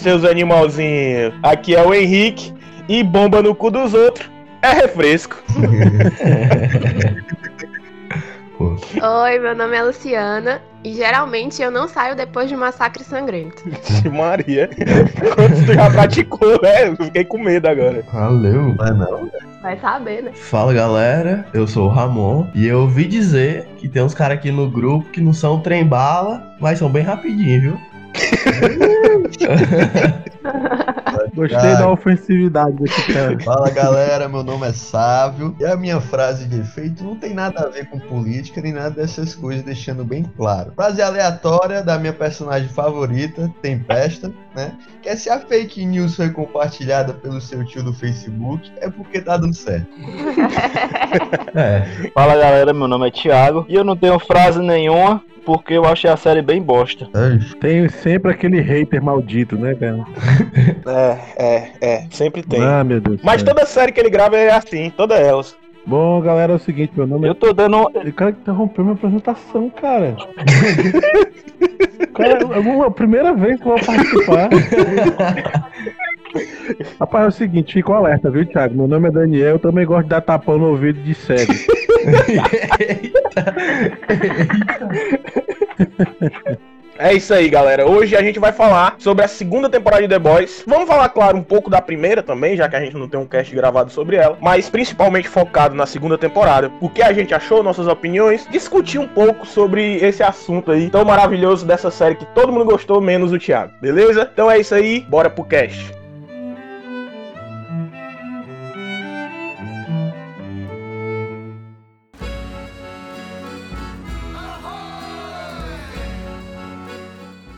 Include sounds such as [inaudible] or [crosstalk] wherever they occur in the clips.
Seus animalzinhos! Aqui é o Henrique e bomba no cu dos outros é refresco. [laughs] Oi, meu nome é Luciana e geralmente eu não saio depois de um massacre sangrento. Maria, quando tu já praticou, né? Eu fiquei com medo agora. Valeu. Vai não? Vai saber, né? Fala galera, eu sou o Ramon e eu ouvi dizer que tem uns caras aqui no grupo que não são trem bala, mas são bem rapidinho, viu? Gostei da ofensividade desse cara. Fala galera, meu nome é Sávio e a minha frase de efeito não tem nada a ver com política nem nada dessas coisas, deixando bem claro. Frase aleatória da minha personagem favorita, Tempesta, né? Que é se a fake news foi compartilhada pelo seu tio do Facebook, é porque tá dando certo. [laughs] é. Fala galera, meu nome é Thiago e eu não tenho frase nenhuma, porque eu achei a série bem bosta. Tem sempre aquele hater maldito, né, cara? [laughs] É, é, é. Sempre tem. Ah, meu Deus. Mas toda série que ele grava é assim, todas elas. Bom, galera, é o seguinte, meu nome Eu tô dando. O cara interrompeu minha apresentação, cara. [laughs] cara, é a primeira vez que eu vou participar. [laughs] Rapaz, é o seguinte, fica alerta, viu, Thiago? Meu nome é Daniel, eu também gosto de dar tapão no ouvido de sério. [laughs] É isso aí, galera. Hoje a gente vai falar sobre a segunda temporada de The Boys. Vamos falar, claro, um pouco da primeira também, já que a gente não tem um cast gravado sobre ela, mas principalmente focado na segunda temporada. O que a gente achou, nossas opiniões, discutir um pouco sobre esse assunto aí tão maravilhoso dessa série que todo mundo gostou, menos o Thiago. Beleza? Então é isso aí, bora pro cast.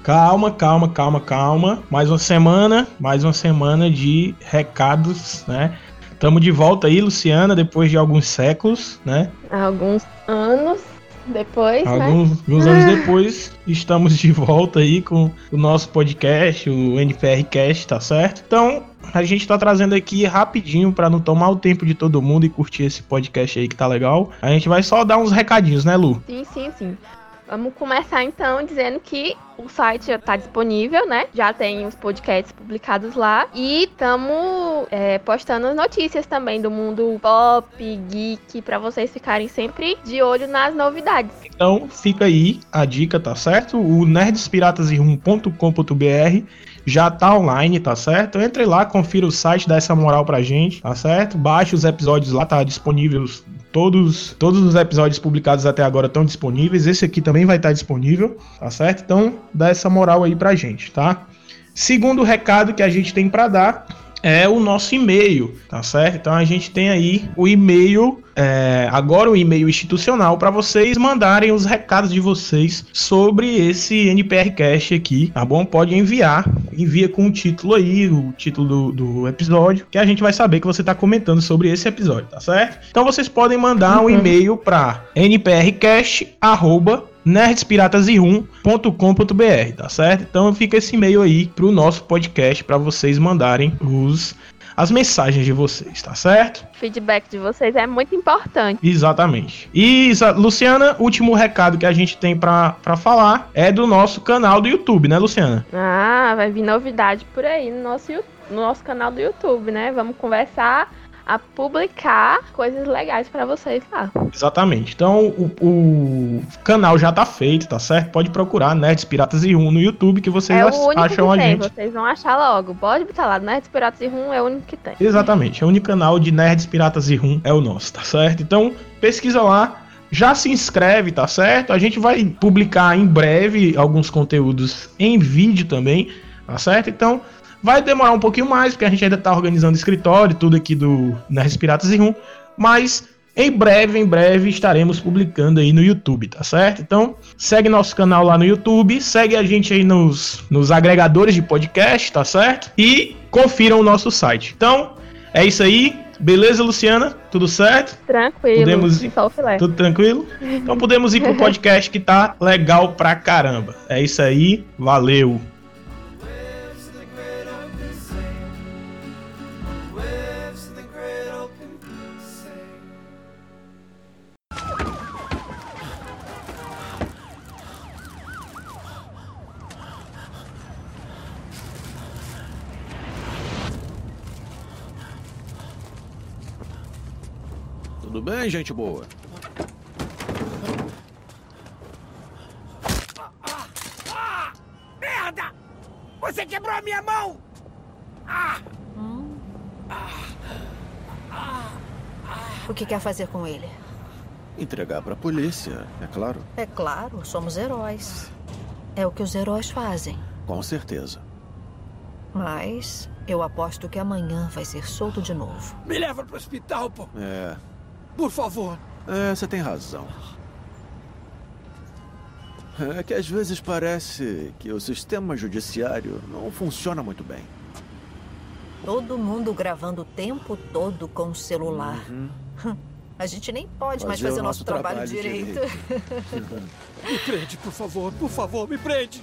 Calma, calma, calma, calma. Mais uma semana, mais uma semana de recados, né? Estamos de volta aí, Luciana, depois de alguns séculos, né? Alguns anos depois, alguns, né? alguns anos depois, estamos de volta aí com o nosso podcast, o NPRcast, tá certo? Então, a gente tá trazendo aqui rapidinho para não tomar o tempo de todo mundo e curtir esse podcast aí que tá legal. A gente vai só dar uns recadinhos, né, Lu? Sim, sim, sim. Vamos começar então dizendo que o site já está disponível, né? Já tem os podcasts publicados lá. E estamos é, postando as notícias também do mundo pop, geek, para vocês ficarem sempre de olho nas novidades. Então fica aí a dica, tá certo? O nerdespiratasirrum.com.br já tá online, tá certo? Entre lá, confira o site, dá essa moral pra gente, tá certo? Baixe os episódios lá, tá disponíveis Todos, todos os episódios publicados até agora estão disponíveis. Esse aqui também vai estar disponível, tá certo? Então, dá essa moral aí pra gente, tá? Segundo recado que a gente tem para dar é o nosso e-mail, tá certo? Então a gente tem aí o e-mail, é, agora o e-mail institucional para vocês mandarem os recados de vocês sobre esse NPRcast aqui, tá bom? Pode enviar, envia com o título aí, o título do, do episódio, que a gente vai saber que você está comentando sobre esse episódio, tá certo? Então vocês podem mandar um e-mail para nprcast@ nerdspiratasirrum.com.br, tá certo? Então fica esse e-mail aí pro nosso podcast para vocês mandarem os as mensagens de vocês, tá certo? O feedback de vocês é muito importante. Exatamente. E, Luciana, último recado que a gente tem para falar é do nosso canal do YouTube, né, Luciana? Ah, vai vir novidade por aí no nosso, no nosso canal do YouTube, né? Vamos conversar a publicar coisas legais para vocês lá. Exatamente. Então o, o, canal já tá feito, tá certo? Pode procurar Nerds Piratas e Rum no YouTube que vocês é acham que a tem, gente. Vocês vão achar logo. Pode botar lá, Nerds Piratas e Rum é o único que tem. Exatamente. É o único canal de Nerds Piratas e Rum é o nosso, tá certo? Então pesquisa lá. Já se inscreve, tá certo? A gente vai publicar em breve alguns conteúdos em vídeo também, tá certo? Então, Vai demorar um pouquinho mais, porque a gente ainda tá organizando escritório, tudo aqui do Nerds Piratas e Rum, mas em breve, em breve estaremos publicando aí no YouTube, tá certo? Então, segue nosso canal lá no YouTube, segue a gente aí nos, nos agregadores de podcast, tá certo? E confiram o nosso site. Então, é isso aí. Beleza, Luciana? Tudo certo? Tranquilo. Podemos ir... Tudo tranquilo? Então podemos ir pro [laughs] podcast que tá legal pra caramba. É isso aí. Valeu. Tudo bem, gente boa? Merda! Você quebrou a minha mão! O que quer fazer com ele? Entregar pra polícia, é claro. É claro, somos heróis. É o que os heróis fazem. Com certeza. Mas eu aposto que amanhã vai ser solto de novo. Me leva pro hospital, pô! É. Por favor! É, você tem razão. É que às vezes parece que o sistema judiciário não funciona muito bem. Todo mundo gravando o tempo todo com o celular. A gente nem pode mais Fazer fazer o nosso nosso trabalho, trabalho direito. Me prende, por favor, por favor, me prende!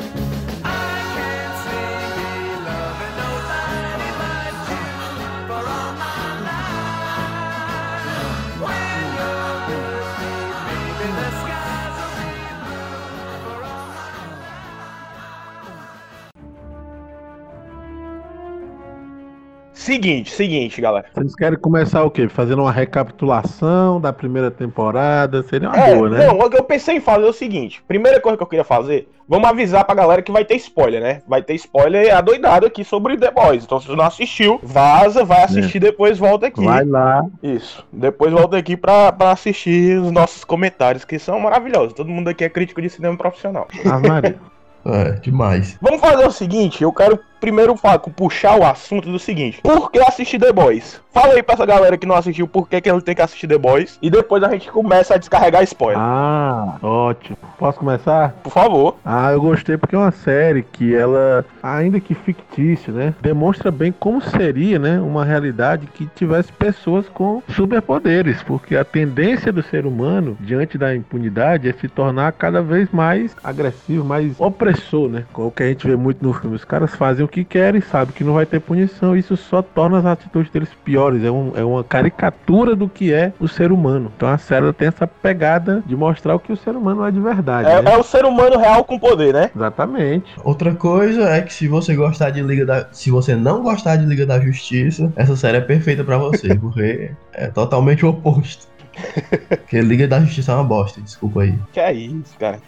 Seguinte, seguinte, galera. Vocês querem começar o quê? Fazendo uma recapitulação da primeira temporada? Seria uma É, boa, né? não, o que eu pensei em fazer é o seguinte: primeira coisa que eu queria fazer, vamos avisar pra galera que vai ter spoiler, né? Vai ter spoiler adoidado aqui sobre The Boys. Então, se você não assistiu, vaza, vai assistir, depois volta aqui. É. Vai lá. Isso. Depois volta aqui pra, pra assistir os nossos comentários, que são maravilhosos. Todo mundo aqui é crítico de cinema profissional. Ah, Maria. [laughs] É, demais. Vamos fazer o seguinte, eu quero primeiro fa- puxar o assunto do seguinte. Por que assistir The Boys? Fala aí pra essa galera que não assistiu por que, que ele tem que assistir The Boys. E depois a gente começa a descarregar spoiler. Ah, ótimo. Posso começar? Por favor. Ah, eu gostei porque é uma série que ela, ainda que fictícia, né, demonstra bem como seria, né, uma realidade que tivesse pessoas com superpoderes, porque a tendência do ser humano diante da impunidade é se tornar cada vez mais agressivo, mais opressor, né? Com o que a gente vê muito no filme. Os caras fazem o que querem, sabem que não vai ter punição, isso só torna as atitudes deles piores. É, um- é uma caricatura do que é o ser humano. Então a série tem essa pegada de mostrar o que o ser humano é de verdade. É, né? é o ser humano real com poder, né? Exatamente. Outra coisa é que se você gostar de Liga da. Se você não gostar de Liga da Justiça, essa série é perfeita pra você, [laughs] porque é totalmente o oposto. [laughs] Porque Liga da Justiça é uma bosta, desculpa aí. Que é isso, cara.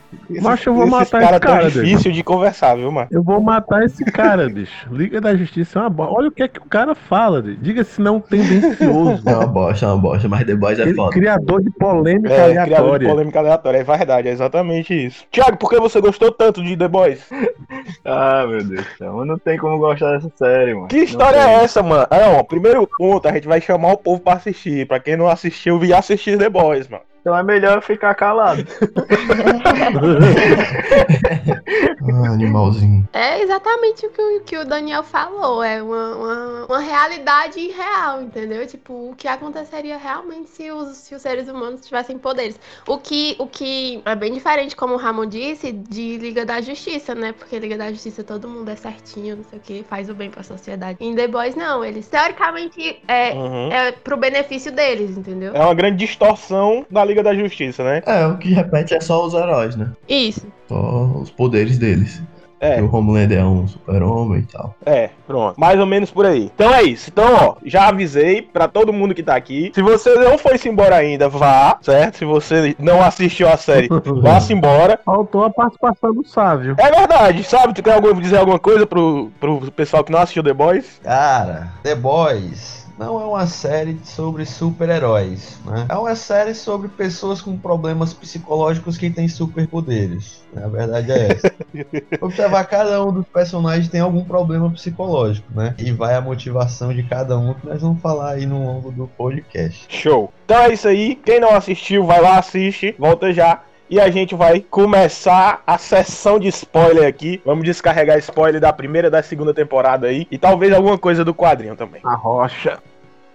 Macho, eu vou matar esse cara cara, tão Diego. difícil de conversar, viu, mano? Eu vou matar esse cara, bicho. Liga da Justiça é uma bosta. Olha o que é que o cara fala, Diego. diga se não tendencioso. É uma bosta, é uma bosta, mas The Boys é Ele foda. criador de polêmica É, criador de aleatória. polêmica aleatória, é verdade, é exatamente isso. Tiago, por que você gostou tanto de The Boys? [laughs] Ah, meu Deus do céu. Não tem como gostar dessa série, mano. Que história é essa, mano? Ah, não, primeiro ponto, a gente vai chamar o povo pra assistir. Pra quem não assistiu, vir assistir The Boys, mano. Então é melhor ficar calado. [laughs] Ah, animalzinho. É exatamente o que, o que o Daniel falou. É uma, uma, uma realidade irreal, entendeu? Tipo, o que aconteceria realmente se os, se os seres humanos tivessem poderes. O que, o que é bem diferente, como o Ramon disse, de Liga da Justiça, né? Porque Liga da Justiça todo mundo é certinho, não sei o que, faz o bem pra sociedade. Em The Boys, não. Eles, teoricamente, é, Uhum. é pro benefício deles, entendeu? É uma grande distorção da Liga da Justiça, né? É, o que repete é só os heróis, né? Isso. Só os poderes deles. É. Que o Homelander é um super-homem e tal. É, pronto. Mais ou menos por aí. Então é isso. Então, ó, já avisei pra todo mundo que tá aqui. Se você não foi-se embora ainda, vá, certo? Se você não assistiu a série, [laughs] vá-se embora. Faltou a participação do Sávio. É verdade, sabe? Tu quer algum- dizer alguma coisa pro, pro pessoal que não assistiu The Boys? Cara, The Boys não é uma série sobre super-heróis, né? É uma série sobre pessoas com problemas psicológicos que têm superpoderes. A verdade é essa. [laughs] Observar cada um dos personagens tem algum problema psicológico, né? E vai a motivação de cada um que nós vamos falar aí no longo do podcast. Show. Então é isso aí. Quem não assistiu, vai lá, assiste. Volta já. E a gente vai começar a sessão de spoiler aqui. Vamos descarregar spoiler da primeira e da segunda temporada aí. E talvez alguma coisa do quadrinho também. A rocha.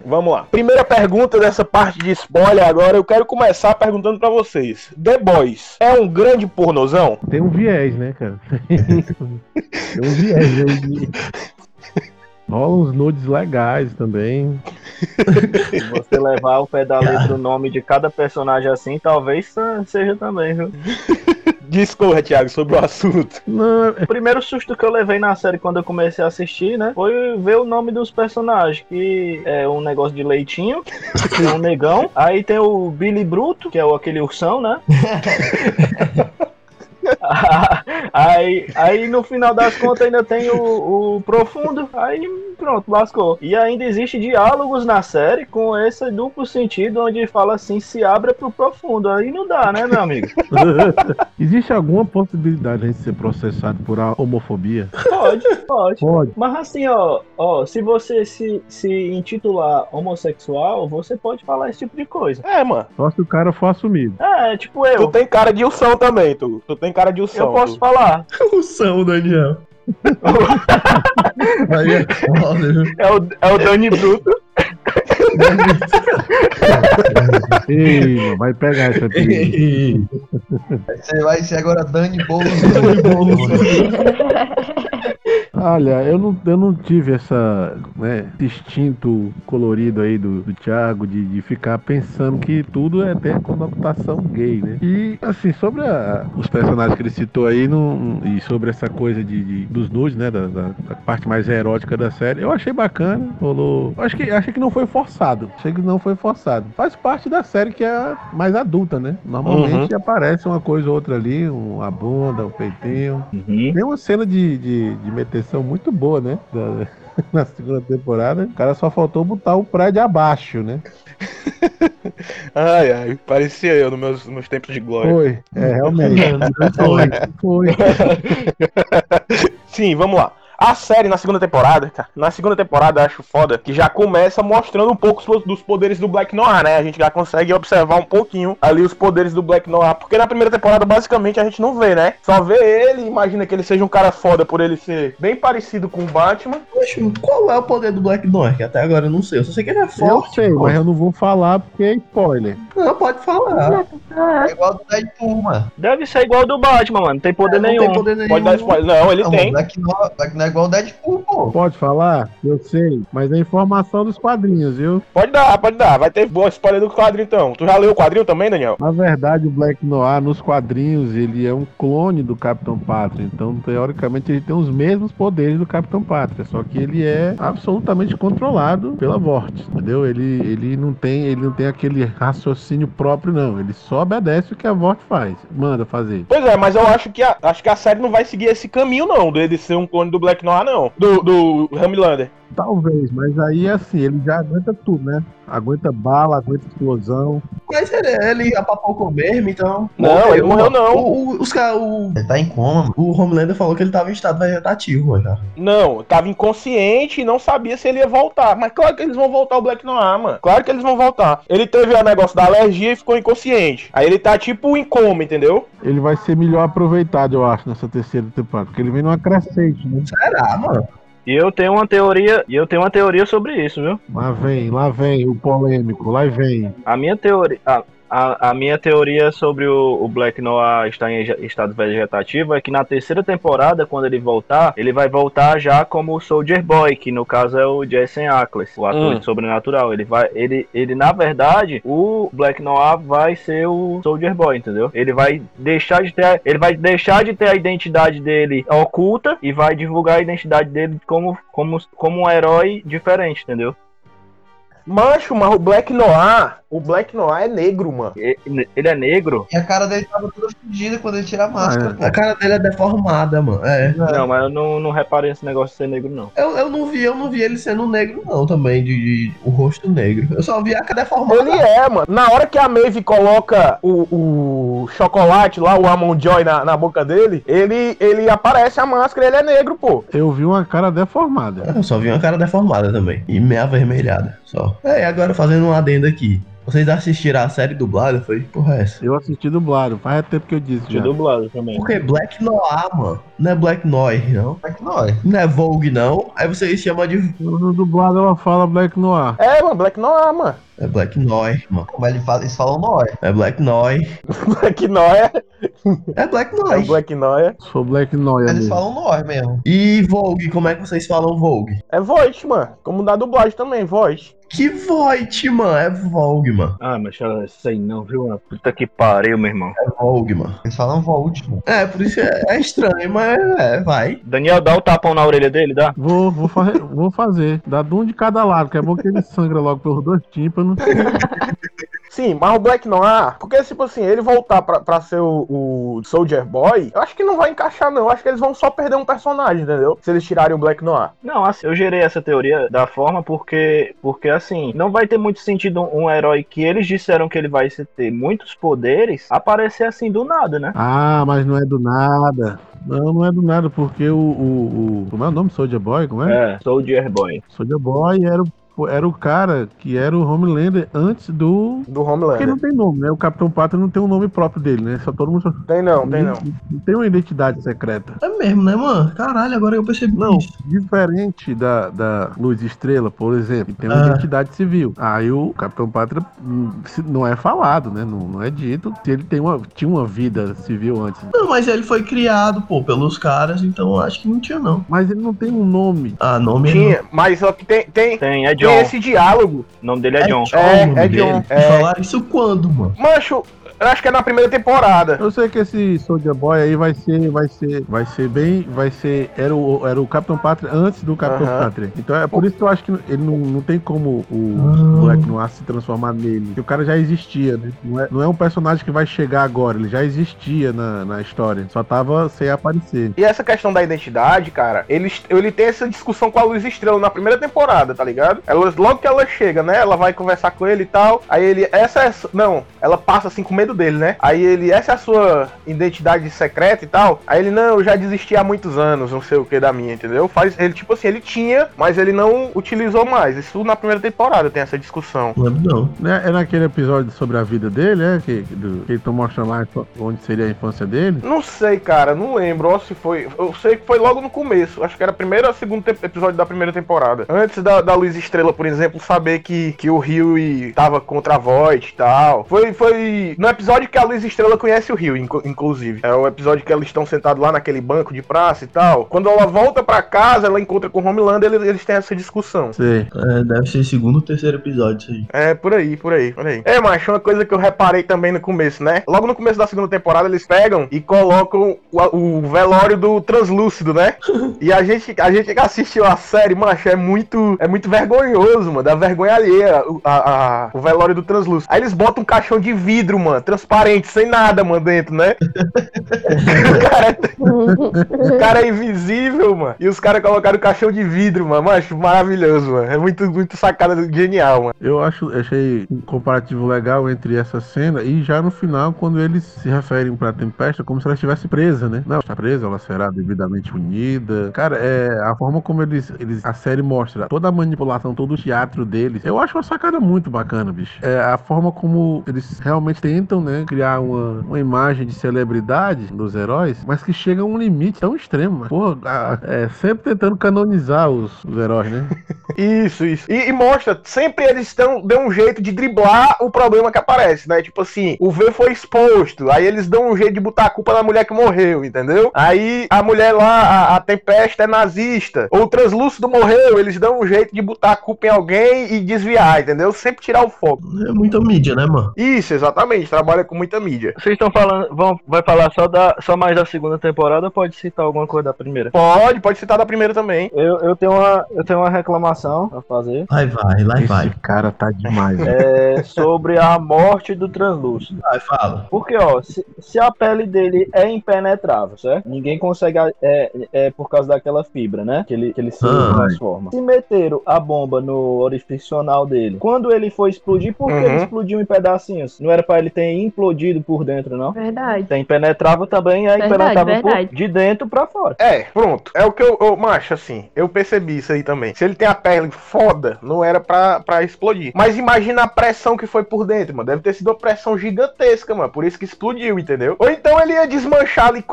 Vamos lá. Primeira pergunta dessa parte de spoiler agora, eu quero começar perguntando pra vocês. The Boys é um grande pornozão? Tem um viés, né, cara? [laughs] Tem um viés de- Rola uns nudes legais também. Se você levar o pé da letra o nome de cada personagem assim, talvez seja também, viu? [laughs] Discorra, Thiago, sobre o assunto. Não, O primeiro susto que eu levei na série quando eu comecei a assistir, né? Foi ver o nome dos personagens. Que é um negócio de leitinho, [laughs] que é um negão. Aí tem o Billy Bruto, que é o, aquele ursão, né? [laughs] [laughs] aí, aí no final das contas ainda tem o, o profundo, aí pronto, lascou. E ainda existe diálogos na série com esse duplo sentido, onde fala assim, se abra pro profundo. Aí não dá, né, meu amigo? [laughs] Existe alguma possibilidade de ser processado por a homofobia? Pode, pode. Pode. Mas assim, ó, ó, se você se, se intitular homossexual, você pode falar esse tipo de coisa. É, mano. Só se o cara for assumido. É, tipo eu. Tu tem cara de Ursão também, tu. Tu tem cara de Ursão. Eu posso tu. falar. [laughs] O São, Daniel. [laughs] Aí é foda, viu? É o, é o Dani Bruto. Ei, [laughs] vai pegar essa trilha. Você vai ser agora Dani Boulos. Olha, eu não, eu não tive essa, né, esse instinto colorido aí do, do Thiago de, de ficar pensando que tudo é ter conotação gay, né? E, assim, sobre a- os personagens que ele citou aí não, e sobre essa coisa de, de- dos nudes, né, da, da- da parte mais erótica da série, eu achei bacana, rolou... Acho que, achei que não foi forçado, achei que não foi forçado. Faz parte da série que é mais adulta, né? Normalmente aparece uma coisa ou outra ali, um, a bunda, o peitinho, tem uma cena de, de, de meteção muito boa, né? Da- [laughs] na segunda temporada. O cara só faltou botar o prédio abaixo, né? [laughs] Ai, ai, parecia eu nos meus, meus tempos de glória. Foi. É, realmente. Foi. Foi. [laughs] Sim, vamos lá. A série na segunda temporada, cara, na segunda temporada eu acho foda que já começa mostrando um pouco os- dos poderes do Black Noir, né? A gente já consegue observar um pouquinho ali os poderes do Black Noir, porque na primeira temporada basicamente a gente não vê, né? Só vê ele, imagina que ele seja um cara foda por ele ser bem parecido com o Batman. Poxa, qual é o poder do Black Noir? Que até agora eu não sei. Eu só sei que ele é Eu forte. sei, pô. mas eu não vou falar porque é spoiler. Não, pode falar. É igual do Deadpool, mano. Deve ser igual do Batman, mano. Não tem poder É, não nenhum. tem poder nenhum. Pode dar spoiler. Não, ele Não, tem. Black Noir, Black Noir é igual o Deadpool, pô. Pode falar? Eu sei, mas é informação dos quadrinhos, viu? Pode dar, pode dar. Vai ter boa spoiler do quadrinho então. Tu já leu o quadrinho também, Daniel? Na verdade, o Black Noir nos quadrinhos ele é um clone do Capitão Pátria. Então, teoricamente, ele tem os mesmos poderes do Capitão Pátria. Só que ele é absolutamente controlado pela Vortex, entendeu? Ele, ele não tem ele não tem aquele raciocínio próprio, não. Ele só obedece o que a Vortex faz, manda fazer. Pois é, mas eu acho que a, acho que a série não vai seguir esse caminho, não, dele ser um clone do Black Noir, não. Do, do Homelander. Talvez, mas aí assim, ele já aguenta tudo, né? Aguenta bala, aguenta explosão. Mas ele, ele apapocou mesmo, então. Não, ele morreu não. O, o- os caras. O, Ele tá em coma, o Homelander falou que ele tava em estado vegetativo, mano. já. Não, tava inconsciente e não sabia se ele ia voltar. Mas claro que eles vão voltar o Black Noir, mano. Claro que eles vão voltar. Ele teve o negócio da alergia e ficou inconsciente. Aí ele tá tipo em coma, entendeu? Ele vai ser melhor aproveitado, eu acho, nessa terceira temporada. Porque ele vem numa crescente, né? Será, mano? E eu tenho uma teoria, e eu tenho uma teoria sobre isso, viu? Lá vem, lá vem o polêmico, lá vem. A minha teoria, a, a, a minha teoria sobre o, o Black Noir estar em estado vegetativo é que na terceira temporada, quando ele voltar, ele vai voltar já como o Soldier Boy, que no caso é o Jason Ackles, o ator Hum. de Sobrenatural. Ele vai, ele, ele na verdade, o Black Noir vai ser o Soldier Boy, entendeu? Ele vai deixar de ter, ele vai deixar de ter a identidade dele oculta e vai divulgar a identidade dele como como como um herói diferente, entendeu? Macho, mas o Black Noir, o Black Noir é negro, mano. Ele é negro. E a cara dele tava toda fodida quando ele tira a máscara. A cara dele é deformada, mano. É. Não, mas eu não, não reparei nesse negócio de ser negro, não. Eu, eu não vi, eu não vi ele sendo negro, não, também, de, de- o rosto negro. Eu só vi a cara deformada. Ele é, mano. Na hora que a Maeve coloca o, o chocolate lá, o Almond Joy na, na boca dele, ele, ele aparece a máscara ele é negro, pô. Eu vi uma cara deformada. Eu só vi uma cara deformada também. E meia avermelhada, só. É, e agora fazendo um adendo aqui. Vocês assistiram a série dublada? Foi? Porra, é essa? Eu assisti dublado, faz tempo que eu disse De já. dublado também. Porque Black Noir, mano. Não é Black Noir, não. Black Noir. Não é Vogue, não. Aí vocês chamam de. No dublado ela fala Black Noir. É, mano, Black Noir, mano. É Black Noir, mano. Mas ele fala- eles falam Noir. É Black Noir. [laughs] Black Noir. É Black É Noir. Black Noir. For Black Noir Eles mesmo. falam Noir mesmo. E Vogue, como é que vocês falam Vogue? É voice, mano. Como na dublagem também, voice. Que Voight, mano. É Vogue, mano. Ah, mas eu sei não, viu? mano? Puta que pariu, meu irmão. É Vogue, mano. Eles falam Volt, mano. É, por isso é, é estranho, mas é, vai. Daniel, dá o tapão na orelha dele, dá? Vou, vou, fazer, vou fazer. Dá de um de cada lado, que é bom que ele sangra logo pelos dois tímpanos. [laughs] Sim, mas o Black Noir, porque, tipo assim, ele voltar pra, pra ser o, o Soldier Boy, eu acho que não vai encaixar, não. Eu acho que eles vão só perder um personagem, entendeu? Se eles tirarem o Black Noir. Não, assim, eu gerei essa teoria da forma porque, porque assim, não vai ter muito sentido um, um herói que eles disseram que ele vai se- ter muitos poderes aparecer assim do nada, né? Ah, mas não é do nada. Não, não é do nada, porque o. o, o como é o nome? Soldier Boy? Como é? É, Soldier Boy. Soldier Boy era o, era o cara que era o Homelander antes do. Do Porque Homelander. não tem nome, né? O Capitão Pátria não tem um nome próprio dele, né? Só todo mundo. Tem não, tem não. Não tem uma identidade secreta. É mesmo, né, mano? Caralho, agora eu percebi Não, isso. diferente da, da Luz Estrela, por exemplo, que tem uma Ah. identidade civil. Aí o Capitão Pátria hum, não é falado, né? Não, não é dito se ele tem uma, tinha uma vida civil antes. Não, mas ele foi criado, pô, pelos caras, então eu acho que não tinha, não. Mas ele não tem um nome. Ah, nome Tinha, mas só que tem, tem, Tem, é tem John. esse diálogo. O nome dele é, É John. John, É, é. John, é. falaram isso quando, mano? Mancho, eu acho que é na primeira temporada. Eu sei que esse Soldier Boy aí vai ser, vai ser, vai ser bem, vai ser, era o, era o Capitão Pátria antes do Capitão Aham. Pátria. Então é por isso que eu acho que ele não, não tem como o Ah. Black Noir se transformar nele. Porque o cara já existia, né? Não é, não é um personagem que vai chegar agora, ele já existia na, na história. Só tava sem aparecer. E essa questão da identidade, cara, ele, ele tem essa discussão com a Luz Estrela na primeira temporada, tá ligado? Ela, logo que ela chega, né? Ela vai conversar com ele e tal. Aí ele, essa é. Não, ela passa assim com medo dele, né? Aí ele, essa é a sua identidade secreta e tal. Aí ele, não, eu já desisti há muitos anos, não sei o que da minha, entendeu? Faz, ele, tipo assim, ele tinha, mas ele não utilizou mais. Isso na primeira temporada tem essa discussão. Não não. Né? É naquele episódio sobre a vida dele, é? Que, do, que ele tá mostrando lá onde seria a infância dele. Não sei, cara, não lembro. Ou se foi. Eu sei que foi logo no começo. Acho que era primeiro ou segundo episódio da primeira temporada. Antes da, da Luz Estrela, por exemplo, saber que, que o Rio tava contra a Void e tal. Foi, foi no episódio que a Luz Estrela conhece o Rio, inclusive. É o episódio que eles estão sentados lá naquele banco de praça e tal. Quando ela volta pra casa, ela encontra com o Homelander, eles, eles têm essa discussão. Sei. É, deve ser segundo ou terceiro episódio isso aí. É, por aí, por aí, por aí. É, macho, uma coisa que eu reparei também no começo, né? Logo no começo da segunda temporada, eles pegam e colocam o, o velório do Translúcido, né? [laughs] E a gente, a gente que assistiu a série, macho, é muito, é muito vergonhoso, mano. Dá vergonha alheia o, a- a- o velório do Translúcido. Aí eles botam um caixão de vidro, mano, transparente, sem nada, mano, dentro, né? [laughs] o, cara é, [laughs] cara é invisível, mano. E os caras colocaram o caixão de vidro, mano. Macho, maravilhoso, mano. É muito, muito sacada genial, mano. Eu acho, achei um comparativo legal entre essa cena e já no final, quando eles se referem pra Tempesta como se ela estivesse presa, né? Não, está presa, ela será devidamente punida. Cara, é a forma como eles, eles a série mostra toda a manipulação, todo o teatro deles. Eu acho uma sacada muito bacana, bicho. É a forma como eles realmente tentam, né, criar uma, uma imagem de celebridade dos heróis, mas que chega a um limite tão extremo. Pô, a- é, sempre tentando canonizar os, os heróis, né? [laughs] Isso, isso. E, e mostra, sempre eles estão dão um jeito de driblar o problema que aparece, né? Tipo assim, o V foi exposto, aí eles dão um jeito de botar a culpa na mulher que morreu, entendeu? Aí a mulher lá, a, a Tempesta é nazista, ou o Translúcido morreu, eles dão um jeito de botar a culpa em alguém e desviar, entendeu? Sempre tirar o foco. É muita mídia, né, mano? Isso, exatamente, trabalha com muita mídia. Vocês estão falando, vão, vai falar só, da, só mais da segunda temporada pode citar alguma coisa da primeira? Pode, pode citar da primeira também. Eu, eu, tenho, uma, eu tenho uma reclamação a fazer. Vai, vai, lá Esse vai. cara tá demais. É sobre a morte do translúcido. Vai, fala. Porque, ó, se, se a pele dele é impenetrável, certo? Ninguém consegue. É, é por causa daquela fibra, né? Que ele, que ele se Ah. transforma. Se meteram a bomba no orifício anal dele, quando ele foi explodir, por que Uhum. ele explodiu em pedacinhos? Não era pra ele ter implodido por dentro, não? Verdade. Tem impenetrável também, é Verdade, impenetrável por- verdade. de dentro pra fora. É, pronto. É o que eu, eu macho, assim. Eu percebi isso aí também. Se ele tem a pele foda, não era pra, pra explodir. Mas imagina a pressão que foi por dentro, mano. Deve ter sido uma pressão gigantesca, mano. Por isso que explodiu, entendeu? Ou então ele ia desmanchar ali.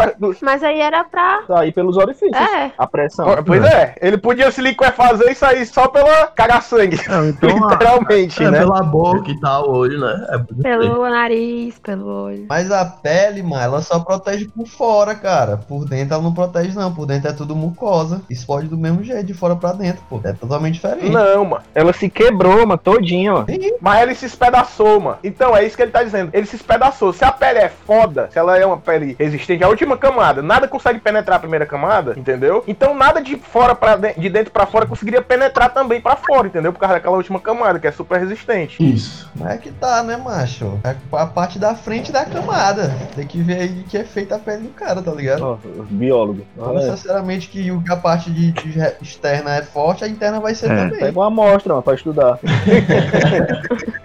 Mas aí era pra. Sair pelos orifícios. É. A pressão. Pois é, ele podia se liquefazer e sair só pela cagar-sangue. Não, então, [laughs] a- Literalmente, É né? pela boca e tal, o olho, né? É. Pelo nariz, pelo olho. Mas a pele, mano, ela só protege por fora, cara. Por dentro ela não protege, não. Por dentro é tudo mucosa. Explode do mesmo jeito, de fora pra dentro, pô. É totalmente diferente. Não, mano. Ela se quebrou, mano, todinha, mano. Mas ele se espedaçou, mano. Então é isso que ele tá dizendo. Ele se espedaçou. Se a pele é foda, se ela é uma pele resistente, a última camada, nada consegue penetrar a primeira camada, entendeu? Então nada de fora para de dentro pra fora conseguiria penetrar também pra fora, entendeu? Por causa daquela última camada que é super resistente. Isso. Mas é que tá, né, macho? É a parte da frente da camada. Tem que ver aí de que é feita a pele do cara, tá ligado? Ó, biólogo. Não Olha aí. necessariamente que o- que a parte de, de externa é forte, a interna vai ser É. também. Pega uma amostra, mano, pra estudar. [laughs]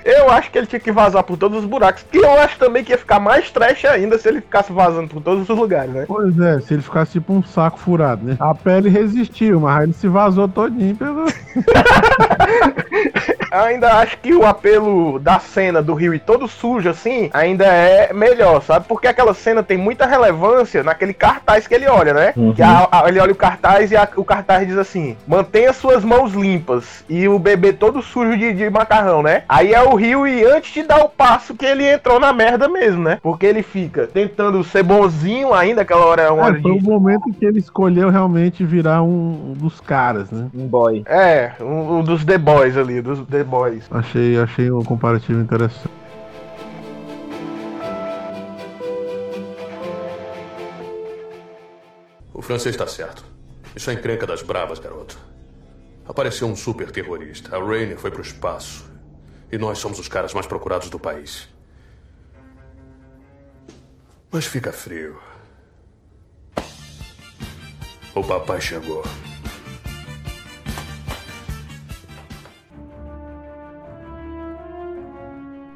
Eu acho que ele tinha que vazar por todos os buracos. Que eu acho também que ia ficar mais trash ainda se ele ficasse vazando por todos os lugares, né? Pois é, se ele ficasse tipo um saco furado, né? A pele resistiu, mas aí ele se vazou todinho pelo. [laughs] Ainda acho que o apelo da cena do Rio e todo sujo assim ainda é melhor, sabe? Porque aquela cena tem muita relevância naquele cartaz que ele olha, né? Uhum. Que a- a- ele olha o cartaz e a- o cartaz diz assim: mantenha suas mãos limpas. E o bebê todo sujo de, de macarrão, né? Aí é o Rio e antes de dar o passo que ele entrou na merda mesmo, né? Porque ele fica tentando ser bonzinho ainda, aquela hora é uma hora É, foi o momento em que ele escolheu realmente virar um dos caras, né? Um boy. É, um, um dos The Boys ali, dos The Boys. Achei, achei um comparativo interessante. O francês está certo. Isso é encrenca das bravas, garoto. Apareceu um super terrorista. A Rainer foi pro espaço. E nós somos os caras mais procurados do país. Mas fica frio. O papai chegou.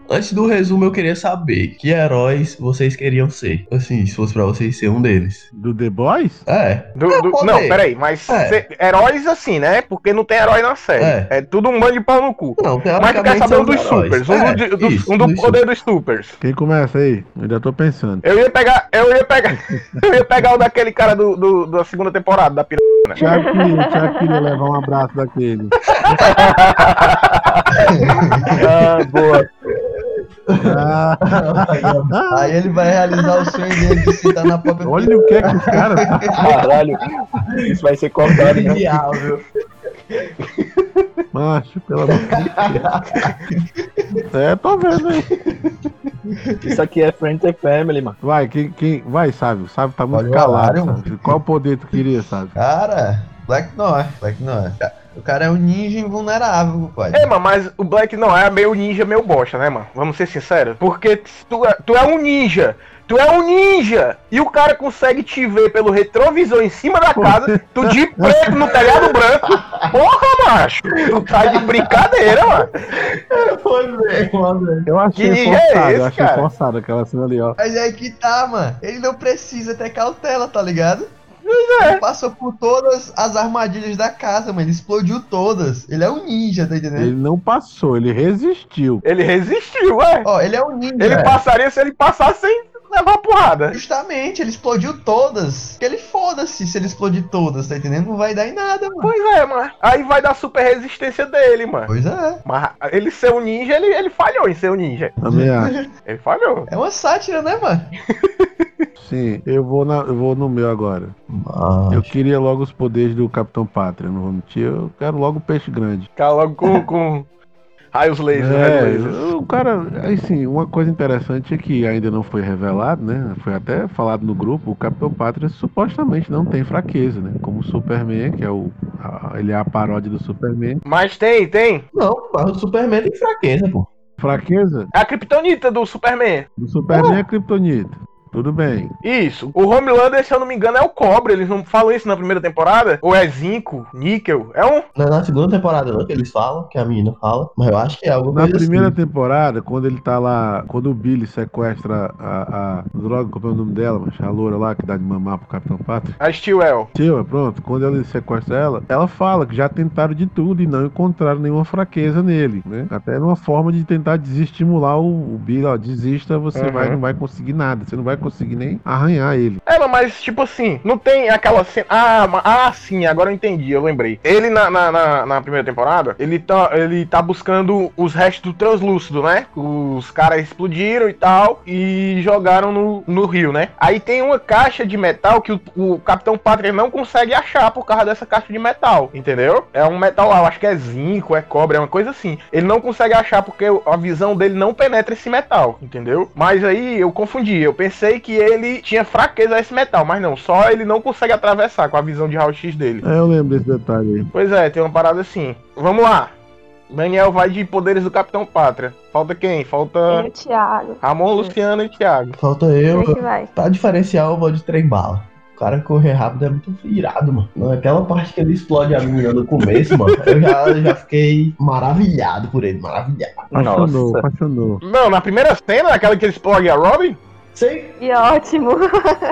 Antes do resumo, eu queria saber que heróis vocês queriam ser. Assim, se fosse pra vocês ser um deles. Do The Boys? É. Do- É, do- não, peraí, mas É. cê- heróis assim, né? Porque não tem herói na série. É. É, tudo um bando de pau no cu. Não, Mas tu quer saber um dos supers, um, É, do, do- isso, um do dos poder dos supers. Quem começa aí? Eu ainda tô pensando. Eu ia pegar, eu ia pegar, [laughs] eu ia pegar o daquele cara do, do- da segunda temporada, da piranha. Tiago queria, Tiago queria levar um abraço daquele. [laughs] [laughs] Ah, boa. Ah, Aí ele vai realizar o sonho dele de sentar na própria olha o que é que os caras. Caralho. Isso vai ser cortado, né? Genial, viu? Macho, pelo amor de Deus. É, tô vendo aí. Isso aqui é Friends and Family, mano. Vai, quem, quem. Vai, Sábio. Sábio tá muito Olha calado. horário. Qual poder tu queria, Sábio? Cara, Black Noir, Black Noir. O cara é um ninja invulnerável, pai. É, mano, mas o Black não é meio ninja, meio bosta, né, mano? Vamos ser sinceros. Porque tu é, tu é um ninja. Tu é um ninja! E o cara consegue te ver pelo retrovisor em cima da casa, tu de [laughs] preto no telhado branco. Porra, macho! Tu tá de brincadeira, mano. Foi mesmo, André. Eu achei Que ninja é forçado, esse, eu achei cara? forçado aquela cena ali, ó. Mas é que tá, mano. Ele não precisa ter cautela, tá ligado? Ele passou por todas as armadilhas da casa, mano. Ele explodiu todas. Ele é um ninja, tá entendendo? Ele não passou, ele resistiu. Ele resistiu, ué. Ó, ele é um ninja. Ele é. passaria se ele passasse sem levar porrada. Justamente, ele explodiu todas. Que ele foda-se se ele explodir todas, tá entendendo? Não vai dar em nada, mano. Pois é, mano. Aí vai dar super resistência dele, mano. Pois é. Mas ele ser um ninja, ele, ele falhou em ser um ninja. Também acho. [laughs] Ele falhou. É uma sátira, né, mano? [laughs] Sim, eu vou, na, eu vou no meu agora. Eu queria logo os poderes do Capitão Pátria, não vou mentir. Eu quero logo o peixe grande. Ficar logo com, com raios laser, É, raios laser. o cara, assim, uma coisa interessante é que ainda não foi revelado, né? Foi até falado no grupo, o Capitão Pátria supostamente não tem fraqueza, né? Como o Superman, que é o. a- ele é a paródia do Superman. Mas tem, tem. Não, mas o Superman tem fraqueza, pô. Fraqueza É a criptonita do Superman. do Superman é Kryptonita. Tudo bem. Isso. O Homelander, se eu não me engano, é o cobre. Eles não falam isso na primeira temporada? Ou é zinco, níquel? É um. Não é na segunda temporada não que eles falam, que a menina fala, mas eu acho que é algo Na primeira temporada, quando ele tá lá, quando o Billy sequestra a, a droga, qual é o nome dela, mas a loura lá que dá de mamar pro Capitão Pátria. A Stewell. Tio, pronto, quando ele sequestra ela, ela fala que já tentaram de tudo e não encontraram nenhuma fraqueza nele, né? Até numa forma de tentar desestimular o, o Billy, ó, desista, você Uhum. vai, não vai conseguir nada, você não vai conseguir nem arranhar ele. É, mas tipo assim, não tem aquela cena. Ah, ah, sim, agora eu entendi, eu lembrei. Ele na, na, na- na primeira temporada, ele tá, ele tá buscando os restos do translúcido, né? Os caras explodiram e tal e jogaram no, no rio, né? Aí tem uma caixa de metal que o, o Capitão Pátria não consegue achar por causa dessa caixa de metal, entendeu? É um metal lá, eu acho que é zinco, é cobre, é uma coisa assim. Ele não consegue achar porque a visão dele não penetra esse metal, entendeu? Mas aí eu confundi, eu pensei que ele tinha fraqueza a esse metal, mas não, só ele não consegue atravessar com a visão de raio-x dele. É, eu lembro desse detalhe aí. Pois é, tem uma parada assim. Vamos lá. Daniel vai de poderes do Capitão Pátria. Falta quem? Falta E o Thiago. Ramon, Luciano e Thiago. Falta eu. Como é que vai? Pra diferenciar, eu vou de trem bala. O cara correr rápido é muito irado, mano. Naquela parte que ele explode a menina no começo, mano, eu já, eu já fiquei maravilhado por ele, maravilhado. Apaixonou, apaixonou. Não, na primeira cena, aquela que ele explode a Robin, Sim. E ótimo. [laughs]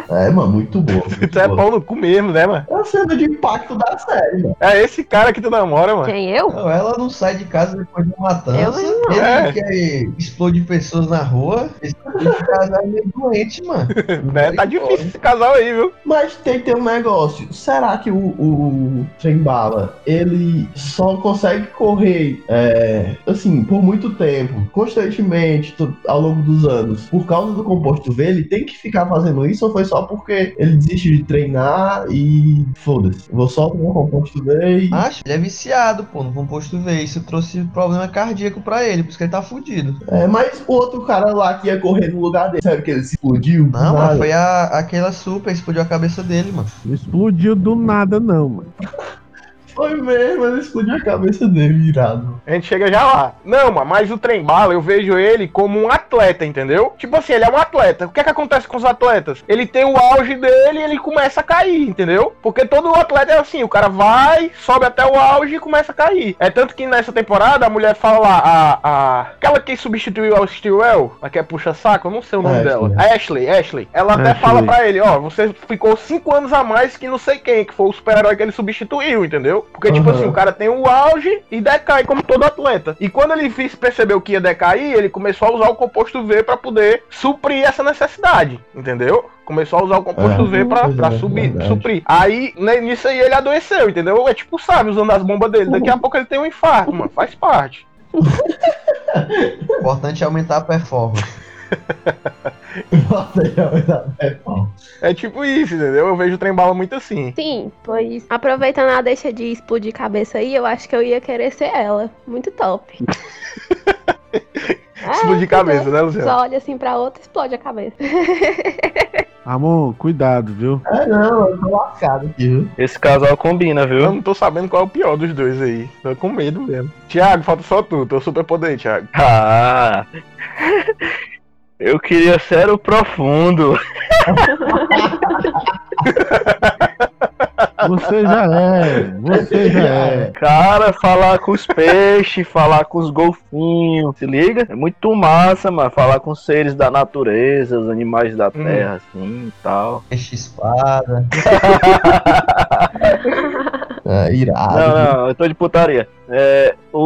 É, mano, muito bom. [laughs] Muito tu é pau no cu mesmo, né, mano? É a cena de impacto da série, mano. É esse cara que tu namora, mano. Quem, eu? Não, ela não sai de casa depois de uma matança. Eu não. Ele É. quer explodir pessoas na rua. Esse casal é meio doente, mano. [laughs] Né? Tá difícil esse casal aí, viu? Mas tem que ter um negócio. Será que o, o Trem Bala, ele só consegue correr, é, assim, por muito tempo, constantemente, ao longo dos anos, por causa do composto V, ele tem que ficar fazendo isso ou foi só porque ele desiste de treinar e foda-se, vou só tomar composto V e... Acho, ele é viciado, pô, no composto V. Isso trouxe problema cardíaco pra ele, por isso que ele tá fudido. É, mas o outro cara lá que ia correr no lugar dele, sabe que ele se explodiu? Não, mas foi a, aquela super, explodiu a cabeça dele, mano. Não explodiu do nada, não, mano. Foi mesmo, ele explodiu a cabeça dele, irado. A gente chega já lá. Não, mano, mas o trem bala, eu vejo ele como um atleta, entendeu? Tipo assim, ele é um atleta. O que é que acontece com os atletas? Ele tem o auge dele e ele começa a cair, entendeu? Porque todo atleta é assim, o cara vai, sobe até o auge e começa a cair. É tanto que nessa temporada a mulher fala lá, a. a aquela que substituiu a Stewell, a que é puxa-saco, eu não sei o nome dela. Ashley, Ashley. Ela até Ashley. fala pra ele, ó, você ficou cinco anos a mais que não sei quem, que foi o super-herói que ele substituiu, entendeu? Porque, tipo Aham. assim, o cara tem o auge e decai como todo atleta. E quando ele percebeu que ia decair, ele começou a usar o composto V pra poder suprir essa necessidade, entendeu? Começou a usar o composto É, V pra, pra é, subir, verdade. suprir. Aí, nisso aí ele adoeceu, entendeu? É tipo, sabe, usando as bombas dele. Daqui a pouco ele tem um infarto, mano. Faz parte. O importante é aumentar a performance. [laughs] É tipo isso, entendeu? Eu vejo o trem bala muito assim. Sim, pois aproveitando a deixa de explodir cabeça aí, eu acho que eu ia querer ser ela. Muito top. [laughs] É, Explodir cabeça, né, Luciano? Só olha assim pra outra, explode a cabeça. [laughs] Ramon, cuidado, viu? É, não, eu tô lascado aqui, viu? Esse casal combina, viu? Eu não tô sabendo qual é o pior dos dois aí. Tô com medo mesmo. Thiago, falta só tu. Teu super poder, Thiago. Ah! Eu queria ser o profundo. [laughs] Você já é, você já é. Cara, falar com os peixes, falar com os golfinhos, se liga? É muito massa, mano. Falar com os seres da natureza, os animais da terra, assim e tal. Peixe espada. [laughs] É, irado. Não, não, eu tô de putaria. É, o,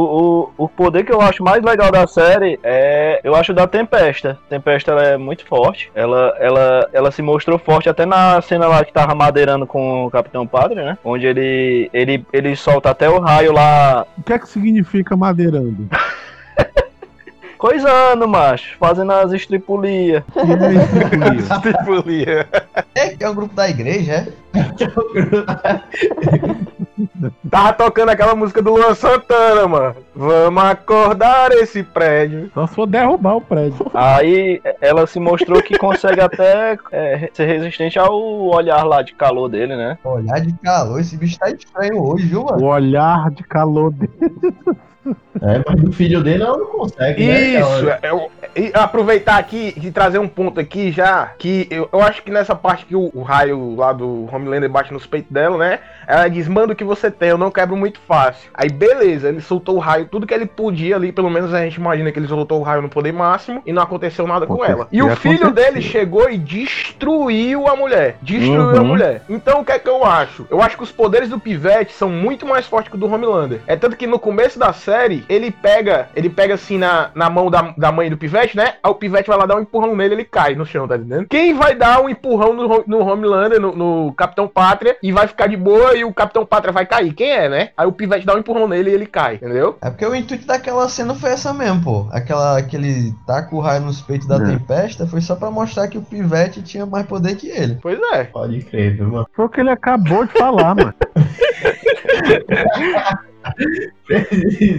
o, o poder que eu acho mais legal da série é. Eu acho da Tempesta. Tempesta ela é muito forte. Ela, ela, ela se mostrou forte até na cena lá que tava madeirando com o Capitão Padre, né? Onde ele, ele, ele solta até o raio lá. O que é que significa madeirando? [laughs] Coisando, macho. Fazendo as estripulias. [laughs] Que é. É, que é um grupo da igreja, é? [laughs] Tava tocando aquela música do Luan Santana, mano. Vamos acordar esse prédio. Só se for derrubar o prédio. Aí ela se mostrou que consegue até é, ser resistente ao olhar lá de calor dele, né? Olhar de calor, esse bicho tá estranho hoje, viu, O mano? olhar de calor dele. É, mas o filho dele ela não consegue, né? Isso, Ela- é, é o- e aproveitar aqui e trazer um ponto aqui já, que eu, eu acho que nessa parte que o, o raio lá do Homelander bate nos peitos dela, né? Ela diz, manda o que você tem, eu não quebro muito fácil. Aí beleza, ele soltou o raio, tudo que ele podia ali, pelo menos a gente imagina que ele soltou o raio no poder máximo e não aconteceu nada com ela. E o filho dele chegou e destruiu a mulher. Destruiu a Uhum. mulher. Então o que é que eu acho? Eu acho que os poderes do Pivete são muito mais fortes que o do Homelander. É tanto que no começo da série, ele pega, ele pega assim na, na mão da, da mãe do Pivete, né? Aí o Pivete vai lá dar um empurrão nele, ele cai no chão, tá entendendo? Quem vai dar um empurrão no, no Homelander, no, no Capitão Pátria, e vai ficar de boa e o Capitão Pátria vai cair? Quem é, né? Aí o Pivete dá um empurrão nele e ele cai, entendeu? É porque o intuito daquela cena foi essa mesmo, pô. Aquela, aquele taco o raio nos peitos da É. tempesta foi só pra mostrar que o pivete tinha mais poder que ele. Pois é. Pode crer, viu, mano? Foi o que ele acabou de falar, mano. [laughs]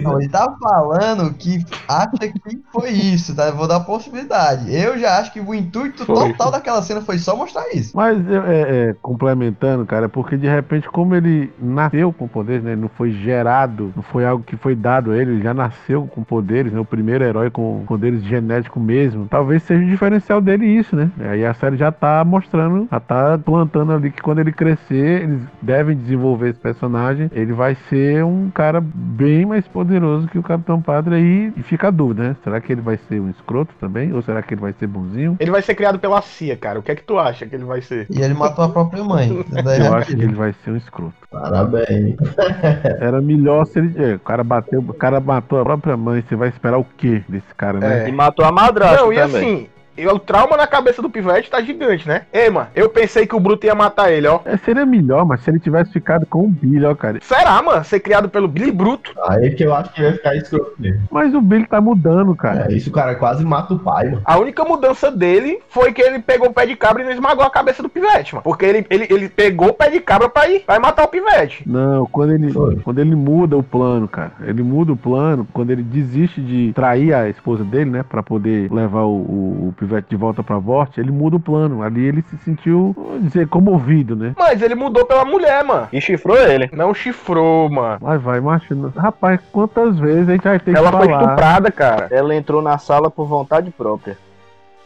Não, ele tá falando que acha que foi isso, tá? Eu vou dar a possibilidade. Eu já acho que o intuito Foi. total daquela cena foi só mostrar isso. Mas é, é, complementando, cara, é porque de repente, como ele nasceu com poderes, né? Não foi gerado, não foi algo que foi dado a ele, ele já nasceu com poderes, né? O primeiro herói com poderes genéticos mesmo. Talvez seja o diferencial dele isso, né? Aí a série já tá mostrando, já tá plantando ali que quando ele crescer, eles devem desenvolver esse personagem. Ele vai ser um cara bem mais poderoso que o Capitão Padre aí. E fica a dúvida, né? Será que ele vai ser um escroto também? Ou será que ele vai ser bonzinho? Ele vai ser criado pela CIA, cara. O que é que tu acha que ele vai ser? E ele matou a própria mãe. [laughs] Daí Eu é acho que ele vai ser um escroto. Parabéns. [laughs] Era melhor se ele. é, o cara bateu, o cara matou a própria mãe. Você vai esperar o quê desse cara, né? É. E matou a madrasta Não, e também. assim, o trauma na cabeça do Pivete tá gigante, né? Ei, mano, eu pensei que o Bruto ia matar ele, ó. É, seria melhor, mas se ele tivesse ficado com o Billy, ó, cara. Será, mano? Ser criado pelo Billy Bruto? Aí que eu acho que vai ficar escroto mesmo. Mas o Billy tá mudando, cara. É, isso o cara quase mata o pai, mano. A única mudança dele foi que ele pegou o pé de cabra e não esmagou a cabeça do Pivete, mano. Porque ele, ele, ele pegou o pé de cabra pra ir, vai matar o Pivete. Não, quando ele, Foi. quando ele muda o plano, cara. Ele muda o plano, quando ele desiste de trair a esposa dele, né? Pra poder levar o, o, o Pivete de volta pra Vorte, ele muda o plano. Ali ele se sentiu, vou dizer, comovido, né? Mas ele mudou pela mulher, mano. E chifrou ele. Não chifrou, mano. Vai, vai, macho. não- Rapaz, quantas vezes a gente vai ter Ela que foi falar? estuprada, cara. Ela entrou na sala por vontade própria.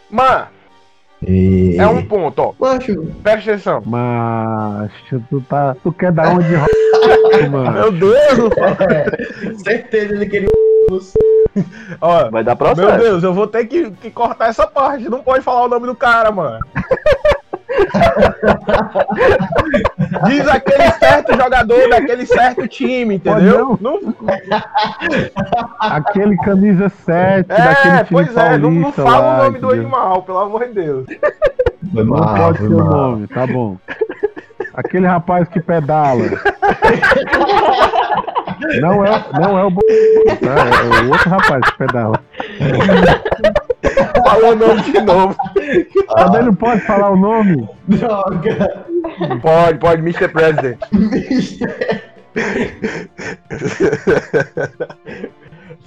Mano, E... é um ponto, ó. Macho, Presta atenção. Macho, tu tá. Tu quer dar onde [laughs] ro- mano? Meu Deus, certeza ele queria. [laughs] ó. Vai dar Meu processo. Deus, eu vou ter que, que cortar essa parte. Não pode falar o nome do cara, mano. [laughs] Diz aquele certo jogador daquele certo time, entendeu? Não, Aquele camisa 7 daquele é, time pois é, não, não fala lá, o nome do animal, pelo amor de Deus. Não mal, pode ser o nome, tá bom. Aquele rapaz que pedala. [laughs] Não é, não é o bo... tá? É o outro rapaz que pedala. Fala o nome de novo. Também não pode falar o nome. Droga. Pode, pode, Mr. President.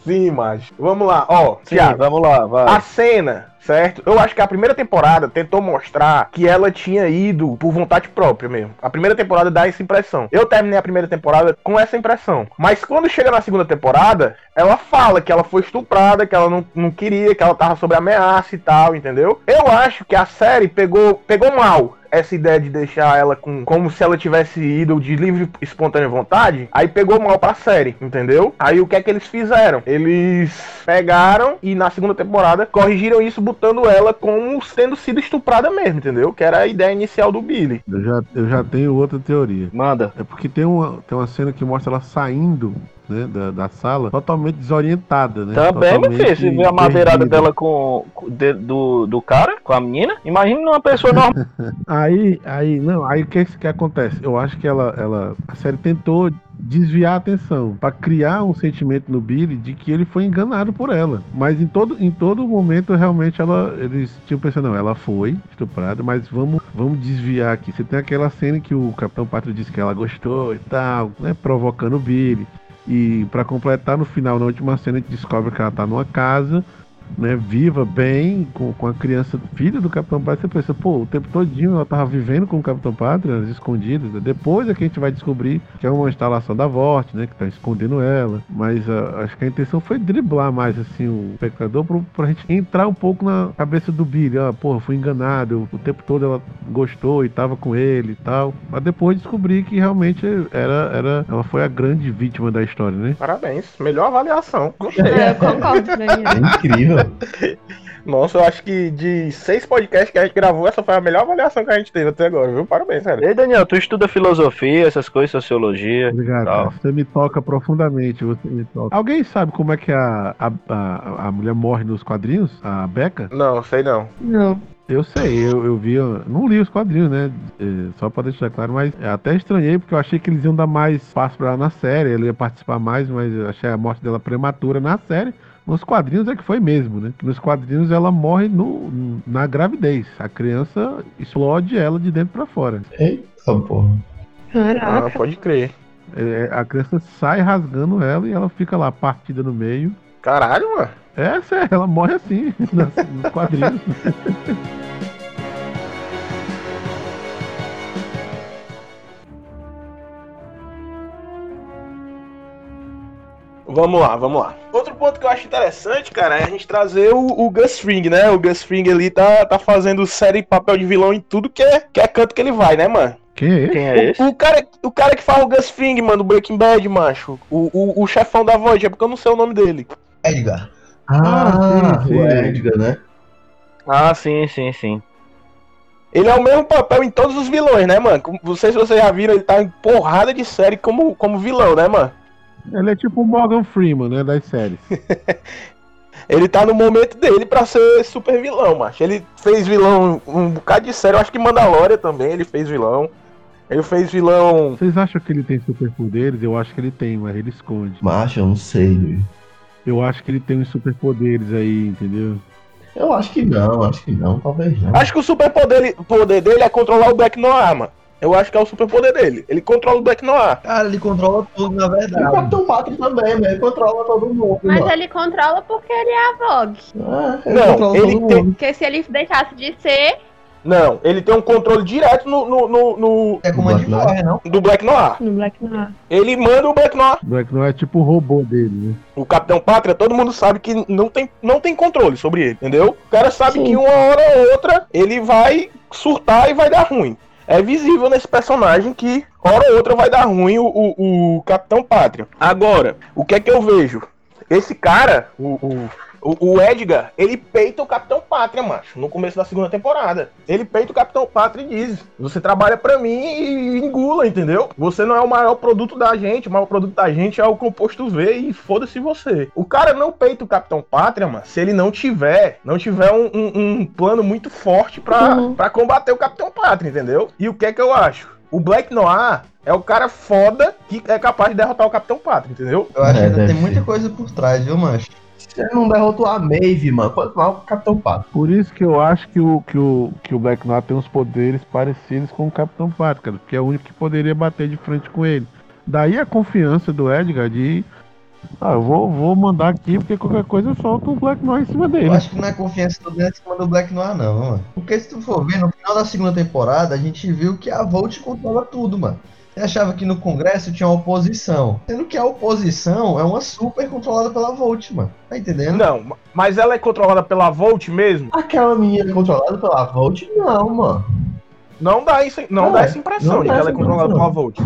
Sim, mas vamos lá, ó, Sim, Thiago. vamos lá, vai. A cena, certo? Eu acho que a primeira temporada tentou mostrar que ela tinha ido por vontade própria mesmo. A primeira temporada dá essa impressão. Eu terminei a primeira temporada com essa impressão. Mas quando chega na segunda temporada, ela fala que ela foi estuprada, que ela não, não queria, que ela tava sob ameaça e tal, entendeu? Eu acho que a série pegou, pegou mal essa ideia de deixar ela com como se ela tivesse ido de livre e espontânea vontade, aí pegou mal pra série, entendeu? Aí o que é que eles fizeram? Eles pegaram e na segunda temporada corrigiram isso botando ela como tendo sido estuprada mesmo, entendeu? Que era a ideia inicial do Billy. Eu já, eu já tenho outra teoria. Manda. É porque tem uma, tem uma cena que mostra ela saindo né, da, da sala totalmente desorientada, né? Também, meu filho, você viu a madeirada perdida. dela com, de- do, do cara, com a menina? Imagina uma pessoa normal. [laughs] Aí, aí, não, aí o que, que acontece? Eu acho que ela, ela, a série tentou desviar a atenção pra criar um sentimento no Billy de que ele foi enganado por ela. Mas em todo, em todo momento realmente ela, eles tinham pensado, não, ela foi estuprada, mas vamos, vamos desviar aqui. Você tem aquela cena que o Capitão Pátria disse que ela gostou e tal, né, provocando o Billy. E pra completar no final, na última cena, a gente descobre que ela tá numa casa né, viva, bem, com, com a criança, filha do Capitão Pátria, você pensa, pô, o tempo todinho ela tava vivendo com o Capitão Pátria, as escondidas. Né? Depois é que a gente vai descobrir que é uma instalação da Vort, né, que tá escondendo ela. Mas uh, acho que a intenção foi driblar mais, assim, o espectador pra, pra gente entrar um pouco na cabeça do Billy. Ah, porra, fui enganado, o tempo todo ela gostou e tava com ele e tal. Mas depois descobri que realmente era, era, ela foi a grande vítima da história, né? Parabéns, melhor avaliação. Gostei. É, eu concordo, Daniel. É incrível. [laughs] Nossa, eu acho que de seis podcasts que a gente gravou, essa foi a melhor avaliação que a gente teve até agora, viu? Parabéns, sério. Ei, Daniel, tu estuda filosofia, essas coisas, sociologia. Obrigado. Tal. cara. Você me toca profundamente. Você me toca. Alguém sabe como é que a, a, a, a mulher morre nos quadrinhos? A Becca? Não, sei não. Não. Eu sei, eu, eu vi, eu não li os quadrinhos, né? É, Só pra deixar claro, mas até estranhei, porque eu achei que eles iam dar mais espaço pra ela na série, ela ia participar mais, mas eu achei a morte dela prematura na série. Nos quadrinhos é que foi mesmo, né? Nos quadrinhos ela morre no, na gravidez. A criança explode ela de dentro pra fora. Eita porra. Ah, Caraca. pode crer. É, a criança sai rasgando ela e ela fica lá partida no meio. Caralho, mano. É, sério, ela morre assim, [laughs] nos quadrinhos. [laughs] Vamos lá, vamos lá. Outro ponto que eu acho interessante, cara, é a gente trazer o, o Gus Fring, né? O Gus Fring ali tá, tá fazendo série papel de vilão em tudo que é, que é canto que ele vai, né, mano? Quem é esse? Quem é esse? O cara, o cara que faz o Gus Fring, mano, do Breaking Bad, macho. O, o, o chefão da Void, é porque eu não sei o nome dele. Edgar. Ah, sim, sim. o Edgar, né? Ah, sim, sim, sim. Ele é o mesmo papel em todos os vilões, né, mano? Não sei se vocês já viram, ele tá em porrada de série como, como vilão, né, mano? Ele é tipo o Morgan Freeman, né, das séries. [laughs] Ele tá no momento dele pra ser super vilão, macho. Ele fez vilão um bocado de série, eu acho que Mandalorian também ele fez vilão. Ele fez vilão. Vocês acham que ele tem superpoderes? Eu acho que ele tem, mas ele esconde. Macho, eu não sei. Eu acho que ele tem uns superpoderes aí, entendeu? Eu acho que não, acho que não, talvez não. Acho que o super poder, poder dele é controlar o Black Noir, mano. Eu acho que é o super poder dele. Ele controla o Black Noir. Cara, ele controla tudo, na E o verdade. Capitão Pátria também, né? Ele controla todo mundo. Mas mano. ele controla porque ele é a Vogue. É, ele Não, controla ele todo tem- mundo. Porque se ele deixasse de ser, Não, ele tem um controle direto no, no, no- no- É como Black morre, não? do Black Noir. no Black Noir. Ele manda o Black Noir. Black não é tipo o robô dele, né? O Capitão Pátria, todo mundo sabe que não tem, não tem controle sobre ele, entendeu? O cara sabe Sim. que uma hora ou outra ele vai surtar e vai dar ruim. É visível nesse personagem que hora ou outra vai dar ruim o, o, o Capitão Pátria. Agora, o que é que eu vejo? Esse cara, o, o, o, o Edgar, ele peita o Capitão Pátria, macho, no começo da segunda temporada. Ele peita o Capitão Pátria e diz: Você trabalha pra mim e engula, entendeu? Você não é o maior produto da gente, o maior produto da gente é o composto V e foda-se você. O cara não peita o Capitão Pátria, mano, se ele não tiver, não tiver um, um- um plano muito forte pra, Uhum. pra combater o Capitão Pátria, entendeu? E o que é que eu acho? O Black Noir é o cara foda que é capaz de derrotar o Capitão Pátria, entendeu? Eu acho que É, ainda deve tem muita ser. coisa por trás, viu, mancho? Ele não derrotou a Maeve, mano, quanto mais o Capitão Pátria. Por isso que eu acho que o, que o, que o Black Noir tem uns poderes parecidos com o Capitão Pátria, cara, porque é o único que poderia bater de frente com ele. Daí a confiança do Edgar de. Ah, eu vou, vou mandar aqui, porque qualquer coisa eu solto o Black Noir em cima dele. Eu acho que não é confiança toda em cima do Black Noir, não, mano. Porque se tu for ver, no final da segunda temporada, a gente viu que a Volt controla tudo, mano. Você achava que no Congresso tinha oposição. Sendo que a oposição é uma super controlada pela Volt, mano. Tá entendendo? Não, mas ela é controlada pela Volt mesmo? Aquela menina controlada pela Volt, não, mano. Não dá, isso, não É, dá essa impressão não de dá que ela é controlada pela Volt.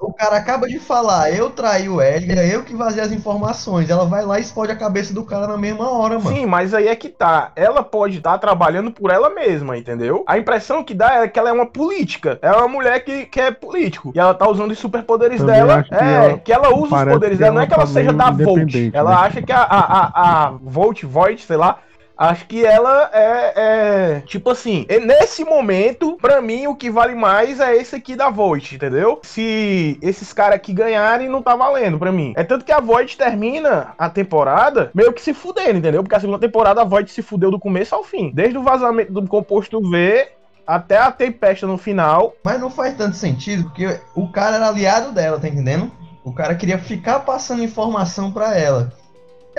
O cara acaba de falar, eu traí o Edgar, eu que vazei as informações. Ela vai lá e explode a cabeça do cara na mesma hora, mano. Sim, mas aí é que tá. Ela pode estar trabalhando por ela mesma, entendeu? A impressão que dá é que ela é uma política. É uma mulher que, que é político. E ela tá usando os superpoderes Também dela. que É, ela- que ela usa os poderes dela. Não é ela que ela tá seja da Volt. Ela né? acha que a, a, a, a Volt, Void, sei lá. Acho que ela é, é, Tipo assim, nesse momento, pra mim, o que vale mais é esse aqui da Void, entendeu? Se esses caras aqui ganharem, não tá valendo pra mim. É tanto que a Void termina a temporada meio que se fudendo, entendeu? Porque a segunda temporada a Void se fudeu do começo ao fim. Desde o vazamento do composto V até a tempesta no final. Mas não faz tanto sentido, porque o cara era aliado dela, tá entendendo? O cara queria ficar passando informação pra ela.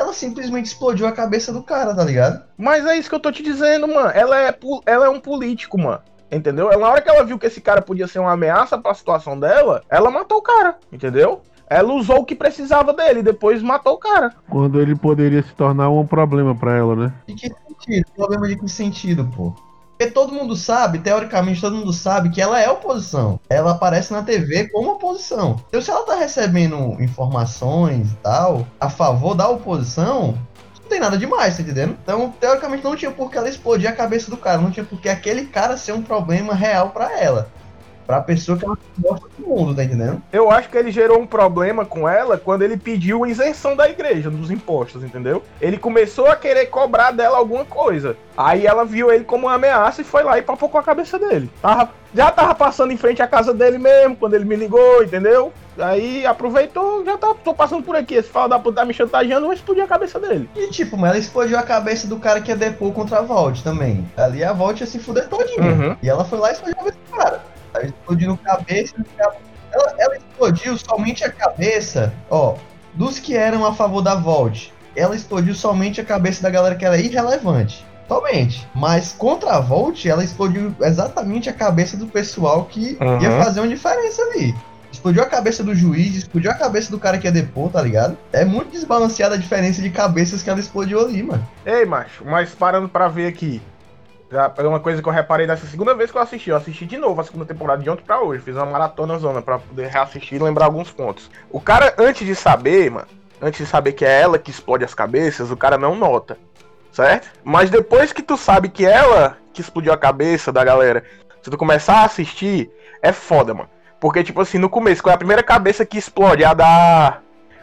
Ela simplesmente explodiu a cabeça do cara, tá ligado? Mas é isso que eu tô te dizendo, mano. Ela é, ela é um político, mano. Entendeu? Ela- Na hora que ela viu que esse cara podia ser uma ameaça pra situação dela, ela matou o cara, entendeu? Ela usou o que precisava dele e depois matou o cara. Quando ele poderia se tornar um problema pra ela, né? De que sentido? Problema de que sentido, pô? Porque todo mundo sabe, teoricamente todo mundo sabe que ela é oposição. Ela aparece na TV como oposição. Então se ela tá recebendo informações e tal a favor da oposição, não tem nada demais, tá entendendo? Então, teoricamente não tinha por que ela explodir a cabeça do cara, não tinha por que aquele cara ser um problema real pra ela. Pra pessoa que ela gosta do mundo, tá entendendo? Eu acho que ele gerou um problema com ela quando ele pediu isenção da igreja, dos impostos, entendeu? Ele começou a querer cobrar dela alguma coisa. Aí ela viu ele como uma ameaça e foi lá e papocou a cabeça dele. Tava- já tava passando em frente à casa dele mesmo, quando ele me ligou, entendeu? Aí aproveitou, já tá, tô passando por aqui. Esse fala da puta tá me chantageando, vou explodir a cabeça dele. E tipo, mas ela explodiu a cabeça do cara que ia depor contra a Vault também. Ali a Vault ia se fuder todinha. Uhum. E ela foi lá e explodiu a cabeça do cara. Ela explodiu a cabeça. Ela, ela explodiu somente a cabeça, ó, dos que eram a favor da Vault. Ela explodiu somente a cabeça da galera que era irrelevante. Somente. Mas contra a Vault, ela explodiu exatamente a cabeça do pessoal que Uhum. ia fazer uma diferença ali. Explodiu a cabeça do juiz, explodiu a cabeça do cara que ia depor, tá ligado? É muito desbalanceada a diferença de cabeças que ela explodiu ali, mano. Ei, macho, mas parando pra ver aqui. Já é uma coisa que eu reparei nessa segunda vez que eu assisti. Eu assisti de novo a segunda temporada de ontem pra hoje. Fiz uma maratona zona pra poder reassistir e lembrar alguns pontos. O cara, antes de saber, mano, antes de saber que é ela que explode as cabeças, o cara não nota. Certo? Mas depois que tu sabe que é ela que explodiu a cabeça da galera, se tu começar a assistir, é foda, mano. Porque, tipo assim, no começo, qual é a primeira cabeça que explode? A da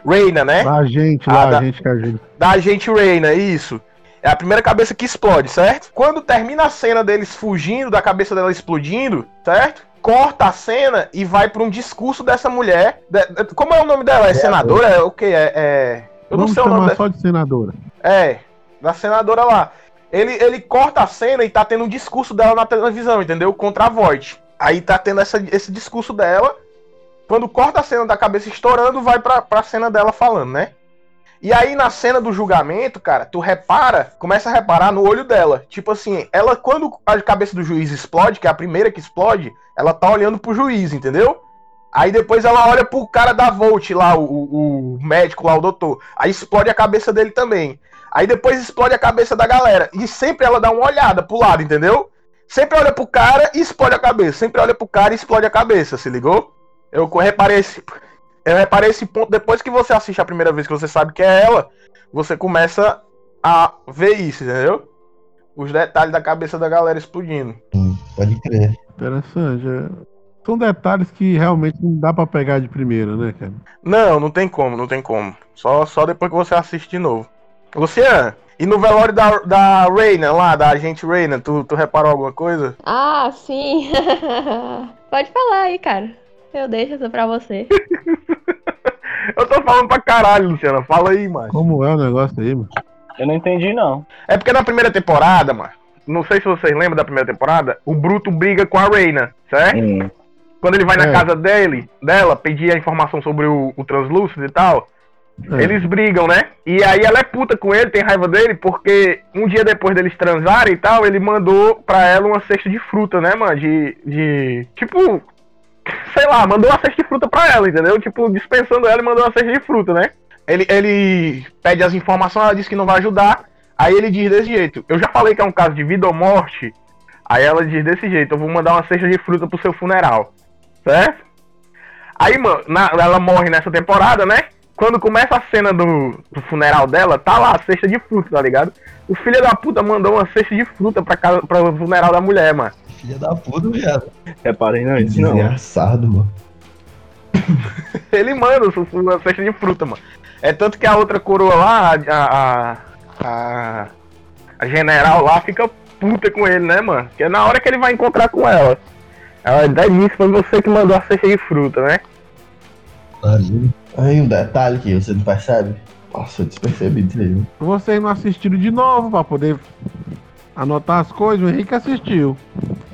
Reina, né? A gente Ah, lá, da- a gente que a gente. da agente Reina, isso. É a primeira cabeça que explode, certo? Quando termina a cena deles fugindo, da cabeça dela explodindo, certo? Corta a cena e vai pra um discurso dessa mulher. De- de- como é o nome dela? É senadora? É o quê? É, é- Eu Vamos não sei o nome dela. só de senadora. É, da senadora lá. Ele, ele corta a cena e tá tendo um discurso dela na televisão, entendeu? Contra a Voight. Aí tá tendo essa- esse discurso dela. Quando corta a cena da cabeça estourando, vai pra, pra cena dela falando, né? E aí na cena do julgamento, cara, tu repara, começa a reparar no olho dela. Tipo assim, ela quando a cabeça do juiz explode, que é a primeira que explode, ela tá olhando pro juiz, entendeu? Aí depois ela olha pro cara da Volt lá, o, o- médico lá, o doutor. Aí explode a cabeça dele também. Aí depois explode a cabeça da galera. E sempre ela dá uma olhada pro lado, entendeu? Sempre olha pro cara e explode a cabeça. Sempre olha pro cara e explode a cabeça, se ligou? Eu reparei esse, eu reparei esse ponto depois que você assiste a primeira vez que você sabe que é ela, você começa a ver isso, entendeu? Os detalhes da cabeça da galera explodindo. Pode crer. Interessante. é. São detalhes que realmente não dá pra pegar de primeira, né, cara? Não, não tem como, não tem como. Só, só depois que você assiste de novo. Luciano, e no velório da, da Reina, lá, da agente Reina, tu, tu reparou alguma coisa? Ah, sim. [laughs] Pode falar aí, cara. Eu deixo isso pra você. [laughs] Eu tô falando pra caralho, Luciano. Fala aí, mano. Como é o negócio aí, mano? Eu não entendi, não. É porque na primeira temporada, mano, não sei se vocês lembram da primeira temporada, o Bruto briga com a Reina, certo? Quando ele vai na É. casa dele, dela, pedir a informação sobre o, o translúcido e tal, É. eles brigam, né? E aí ela é puta com ele, tem raiva dele, porque um dia depois deles transarem e tal, ele mandou pra ela uma cesta de fruta, né, mano? De. de tipo. Sei lá, mandou uma cesta de fruta pra ela, entendeu? Tipo, dispensando ela e mandou uma cesta de fruta, né? Ele, ele pede as informações, ela diz que não vai ajudar. Aí ele diz desse jeito: Eu já falei que é um caso de vida ou morte. Aí ela diz desse jeito: Eu vou mandar uma cesta de fruta pro seu funeral. Certo? Aí, mano, na- ela morre nessa temporada, né? Quando começa a cena do, do funeral dela, tá lá a cesta de fruta, tá ligado? O filho da puta mandou uma cesta de fruta pra, casa, pra funeral da mulher, mano. Filha da puta, viado. Reparei não, isso não. Desgraçado, mano. [laughs] Ele manda uma cesta de fruta, mano. É tanto que a outra coroa lá, a, a, a, a general lá, fica puta com ele, né, mano? Que é na hora que ele vai encontrar com ela. Ela diz nisso, foi você que mandou a cesta de fruta, né? Aí um detalhe que você não percebe. Passou despercebido aí. Vocês não assistiram de novo pra poder anotar as coisas? O Henrique assistiu.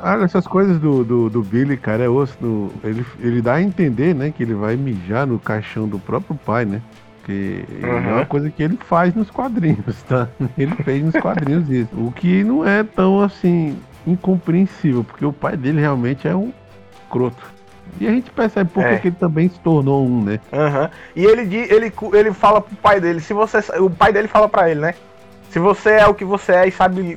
Olha, essas coisas do, do, do Billy, cara, é osso. do- ele, ele dá a entender, né, que ele vai mijar no caixão do próprio pai, né? Porque Uhum. é uma coisa que ele faz nos quadrinhos, tá? [laughs] Ele fez nos quadrinhos isso. O que não é tão assim incompreensível, porque o pai dele realmente é um croto. E a gente percebe por que É. que ele também se tornou um, né? Aham. E ele, ele, ele fala pro pai dele, se você. O pai dele fala pra ele, né? Se você é o que você é e sabe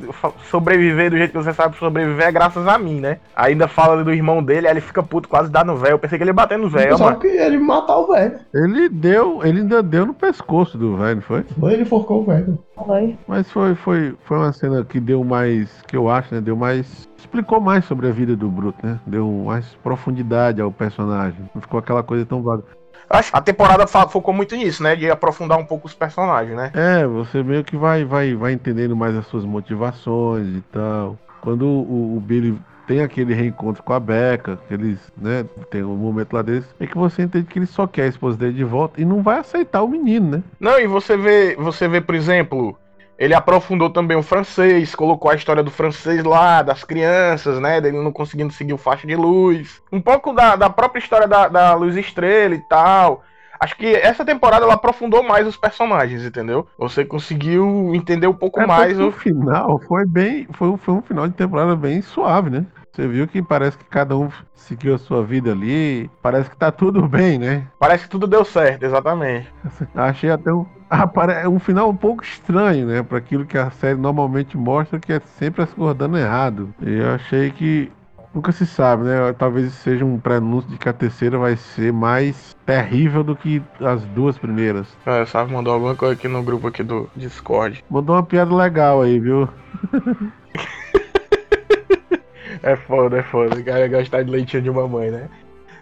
sobreviver do jeito que você sabe sobreviver, é graças a mim, né? Ainda fala do irmão dele, aí ele fica puto, quase dá no véio. Eu pensei que ele ia bater no véio, Só que ele matar o velho. Ele deu, ele ainda deu no pescoço do velho, não foi? Foi ele forcou o velho. Foi. Mas foi, foi, foi uma cena que deu mais, que eu acho, né? Deu mais. Explicou mais sobre a vida do Bruto, né? Deu mais profundidade ao personagem. Não ficou aquela coisa tão vaga. Acho que a temporada focou muito nisso, né? De aprofundar um pouco os personagens, né? É, você meio que vai, vai, vai entendendo mais as suas motivações e tal. Quando o, o Billy tem aquele reencontro com a Becca, que eles, né, tem um momento lá deles, é que você entende que ele só quer a esposa dele de volta e não vai aceitar o menino, né? Não, e você vê, você vê, por exemplo, ele aprofundou também o francês, colocou a história do francês lá, das crianças, né? Dele não conseguindo seguir o faixa de luz. Um pouco da, da própria história da, da Luz Estrela e tal. Acho que essa temporada ela aprofundou mais os personagens, entendeu? Você conseguiu entender um pouco É, mais o. final foi bem, foi, um- foi um final de temporada bem suave, né? Você viu que parece que cada um seguiu a sua vida ali, parece que tá tudo [laughs] bem, né? Parece que tudo deu certo, exatamente. Achei até um, apare- um final um pouco estranho, né? Para aquilo que a série normalmente mostra, que é sempre as coisas dando errado. E eu achei que nunca se sabe, né? Talvez seja um prenúncio de que a terceira vai ser mais terrível do que as duas primeiras. É, sabe, mandou alguma coisa aqui no grupo aqui do Discord. Mandou uma piada legal aí, viu? [laughs] É foda, é foda. O cara gostar de leitinho de mamãe, né?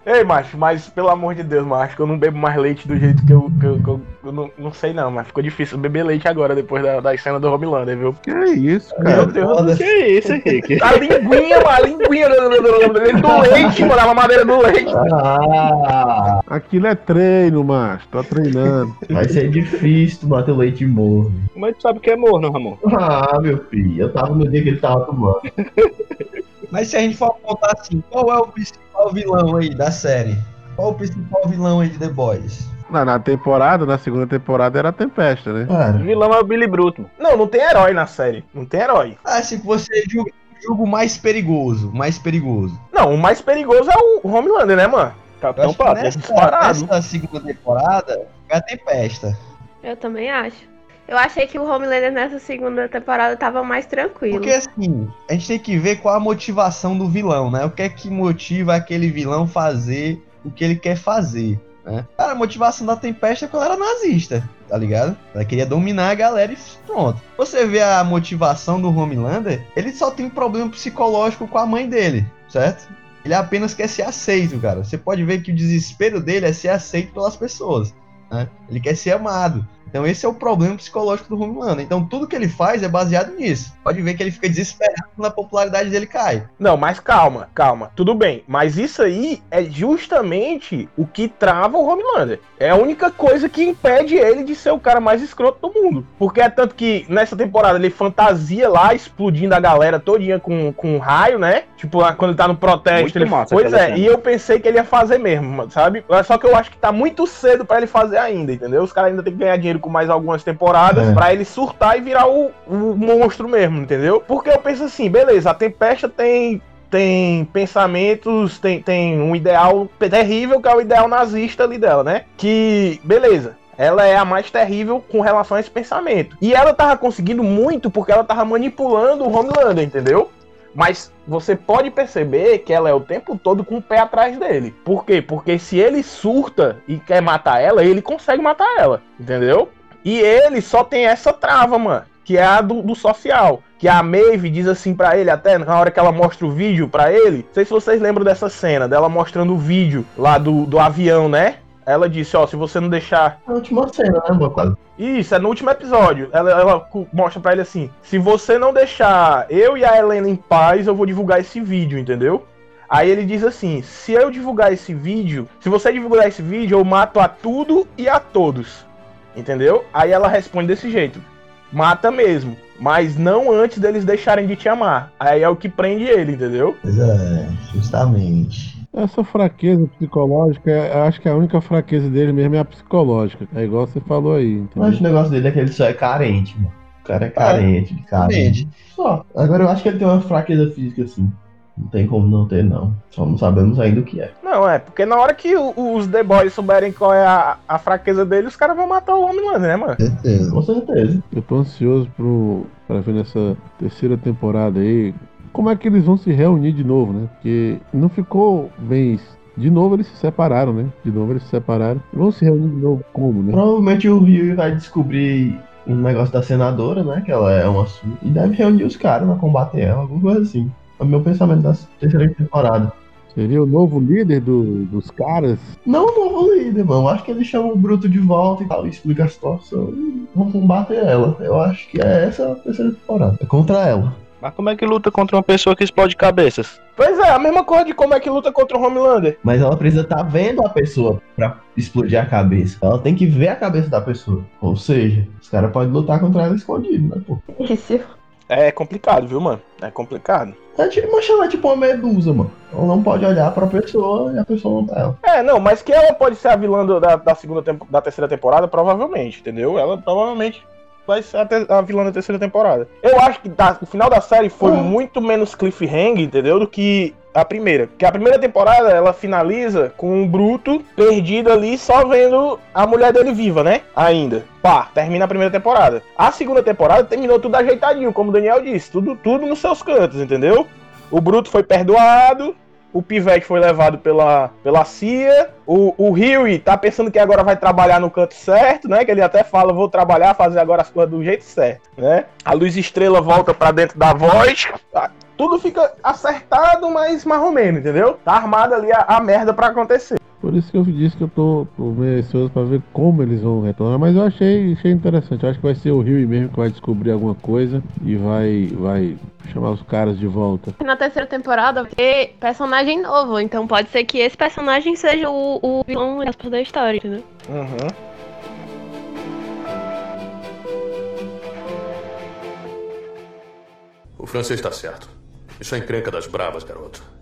Ei, macho, mas pelo amor de Deus, macho, que eu não bebo mais leite do jeito que eu. Que eu, que eu- eu não, não sei não, mas ficou difícil beber leite agora, depois da, da cena do Homelander, viu? Que é isso, Meu cara? Deus Foda. que é isso, Henrique? A linguinha, mano, a linguinha do, do, do- do- do leite, mano, a mamadeira do leite. Ah, Aquilo é treino, macho. Tô treinando. vai ser difícil tu bater o leite morno. Mas tu sabe o que é morno, Ramon? Ah, meu filho, eu tava no dia que ele tava tomando. Mas se a gente for apontar assim, qual é o principal vilão aí da série? Qual o principal vilão aí de The Boys? Na, na temporada, na segunda temporada, era a Tempesta, né? O vilão é o Billy Bruto. Não, não tem herói na série. Não tem herói. Ah, que você julga, julga o mais perigoso, mais perigoso. Não, o mais perigoso é o Homelander, né, mano? Capitão Pátria. nessa, disparado. nessa segunda temporada é a Tempesta. Eu também acho. Eu achei que o Homelander nessa segunda temporada tava mais tranquilo. Porque assim, a gente tem que ver qual a motivação do vilão, né? O que é que motiva aquele vilão fazer o que ele quer fazer, né? Cara, a motivação da Tempesta é que ela era nazista, tá ligado? Ela queria dominar a galera e pronto. Você vê a motivação do Homelander, ele só tem problema psicológico com a mãe dele, certo? Ele apenas quer ser aceito, cara. Você pode ver que o desespero dele é ser aceito pelas pessoas, né? Ele quer ser amado. Então esse é o problema psicológico do Homelander. Então tudo que ele faz é baseado nisso. Pode ver que ele fica desesperado quando a popularidade dele cai. Não, mas calma, calma. Tudo bem. Mas isso aí é justamente o que trava o Homelander. É a única coisa que impede ele de ser o cara mais escroto do mundo. Porque é tanto que nessa temporada ele fantasia lá, explodindo a galera todinha com, com um raio, né? Tipo, lá quando ele tá no protesto. Muito ele... massa Pois é, cena. e eu pensei que ele ia fazer mesmo, sabe? Só que eu acho que tá muito cedo pra ele fazer ainda, entendeu? Os caras ainda tem que ganhar dinheiro mais algumas temporadas É. pra ele surtar e virar o, o monstro mesmo, entendeu? Porque eu penso assim, beleza, a Tempesta tem tem pensamentos, tem, tem um ideal terrível que é o ideal nazista ali dela, né? Que, beleza, ela é a mais terrível com relação a esse pensamento. E ela tava conseguindo muito porque ela tava manipulando o Homelander, entendeu? Mas você pode perceber que ela é o tempo todo com o pé atrás dele. Por quê? Porque se ele surta e quer matar ela, ele consegue matar ela, entendeu? E ele só tem essa trava, mano, que é a do, do social. Que a Maeve diz assim pra ele, até na hora que ela mostra o vídeo pra ele. Não sei se vocês lembram dessa cena, dela mostrando o vídeo lá do, do avião, né? Ela disse, ó, se você não deixar a última cena, né, meu pai? isso, é no último episódio. Ela, ela mostra pra ele assim: se você não deixar eu e a Helena em paz, eu vou divulgar esse vídeo, entendeu? Aí ele diz assim: se eu divulgar esse vídeo, se você divulgar esse vídeo, eu mato a tudo e a todos. Entendeu? Aí ela responde desse jeito: mata mesmo, mas não antes deles deixarem de te amar. Aí é o que prende ele, entendeu? Pois é, justamente. Essa fraqueza psicológica, eu acho que a única fraqueza dele mesmo é a psicológica. É igual você falou aí, entendeu? Mas o negócio dele é que ele só é carente, mano. O cara é carente, carente. Só. Agora eu acho que ele tem uma fraqueza física, assim. Não tem como não ter, não. Só não sabemos ainda o que é. Não, é, porque na hora que o- os The Boys souberem qual é a, a fraqueza dele, os caras vão matar o Homelander, né, mano? Certeza. Com certeza. Eu tô ansioso pro, pra ver nessa terceira temporada aí como é que eles vão se reunir de novo, né? Porque não ficou bem. De novo eles se separaram, né? De novo eles se separaram. Vão se reunir de novo como, né? Provavelmente o Rio vai descobrir um negócio da senadora, né? Que ela é uma su- E deve reunir os caras pra combater ela, alguma coisa assim. É o meu pensamento da terceira temporada. Seria o novo líder do- dos caras. Não o novo líder, mano. Acho que ele chama o Bruto de volta e tal, explica a situação e vão combater ela. Eu acho que é essa a terceira temporada. É contra ela. Mas como é que luta contra uma pessoa que explode cabeças? Pois é, a mesma coisa de como é que luta contra o Homelander. Mas ela precisa estar vendo a pessoa pra explodir a cabeça. Ela tem que ver a cabeça da pessoa. Ou seja, os caras podem lutar contra ela escondido, né, pô? Isso. É complicado, viu, mano? É complicado. É tipo, mas ela é tipo uma medusa, mano. Ela não pode olhar pra pessoa e a pessoa não tá ela. É, não, mas que ela pode ser a vilã da, da segunda tempo- da terceira temporada, provavelmente, entendeu? Ela provavelmente vai ser a, te- a vilã da terceira temporada. Eu acho que da- o final da série foi Uhum. muito menos cliffhanger, entendeu? Do que a primeira. Porque a primeira temporada ela finaliza com um Bruto perdido ali, só vendo a mulher dele viva, né? Ainda. Pá, termina a primeira temporada. A segunda temporada terminou tudo ajeitadinho, como o Daniel disse, tudo, tudo nos seus cantos, entendeu? O Bruto foi perdoado, o Pivete foi levado pela, pela CIA. O, o Huey tá pensando que agora vai trabalhar no canto certo, né? Que ele até fala, vou trabalhar, fazer agora as coisas do jeito certo, né? A Luz Estrela volta pra dentro da voz. tá? Tudo fica acertado, mas mais ou menos, entendeu? Tá armada ali a, a merda pra acontecer. Por isso que eu disse que eu tô, tô meio ansioso pra ver como eles vão retornar. Mas eu achei, achei interessante. Eu acho que vai ser o Rio mesmo que vai descobrir alguma coisa e vai, vai chamar os caras de volta. Na terceira temporada vai ter personagem novo, então pode ser que esse personagem seja o, o vilão da história, entendeu? Uhum. O francês está certo. Isso é encrenca das bravas, garoto.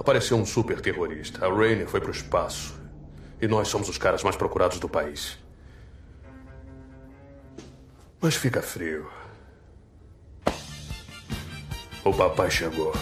Apareceu um super terrorista. A Rainer foi pro espaço. E nós somos os caras mais procurados do país. Mas fica frio. O papai chegou.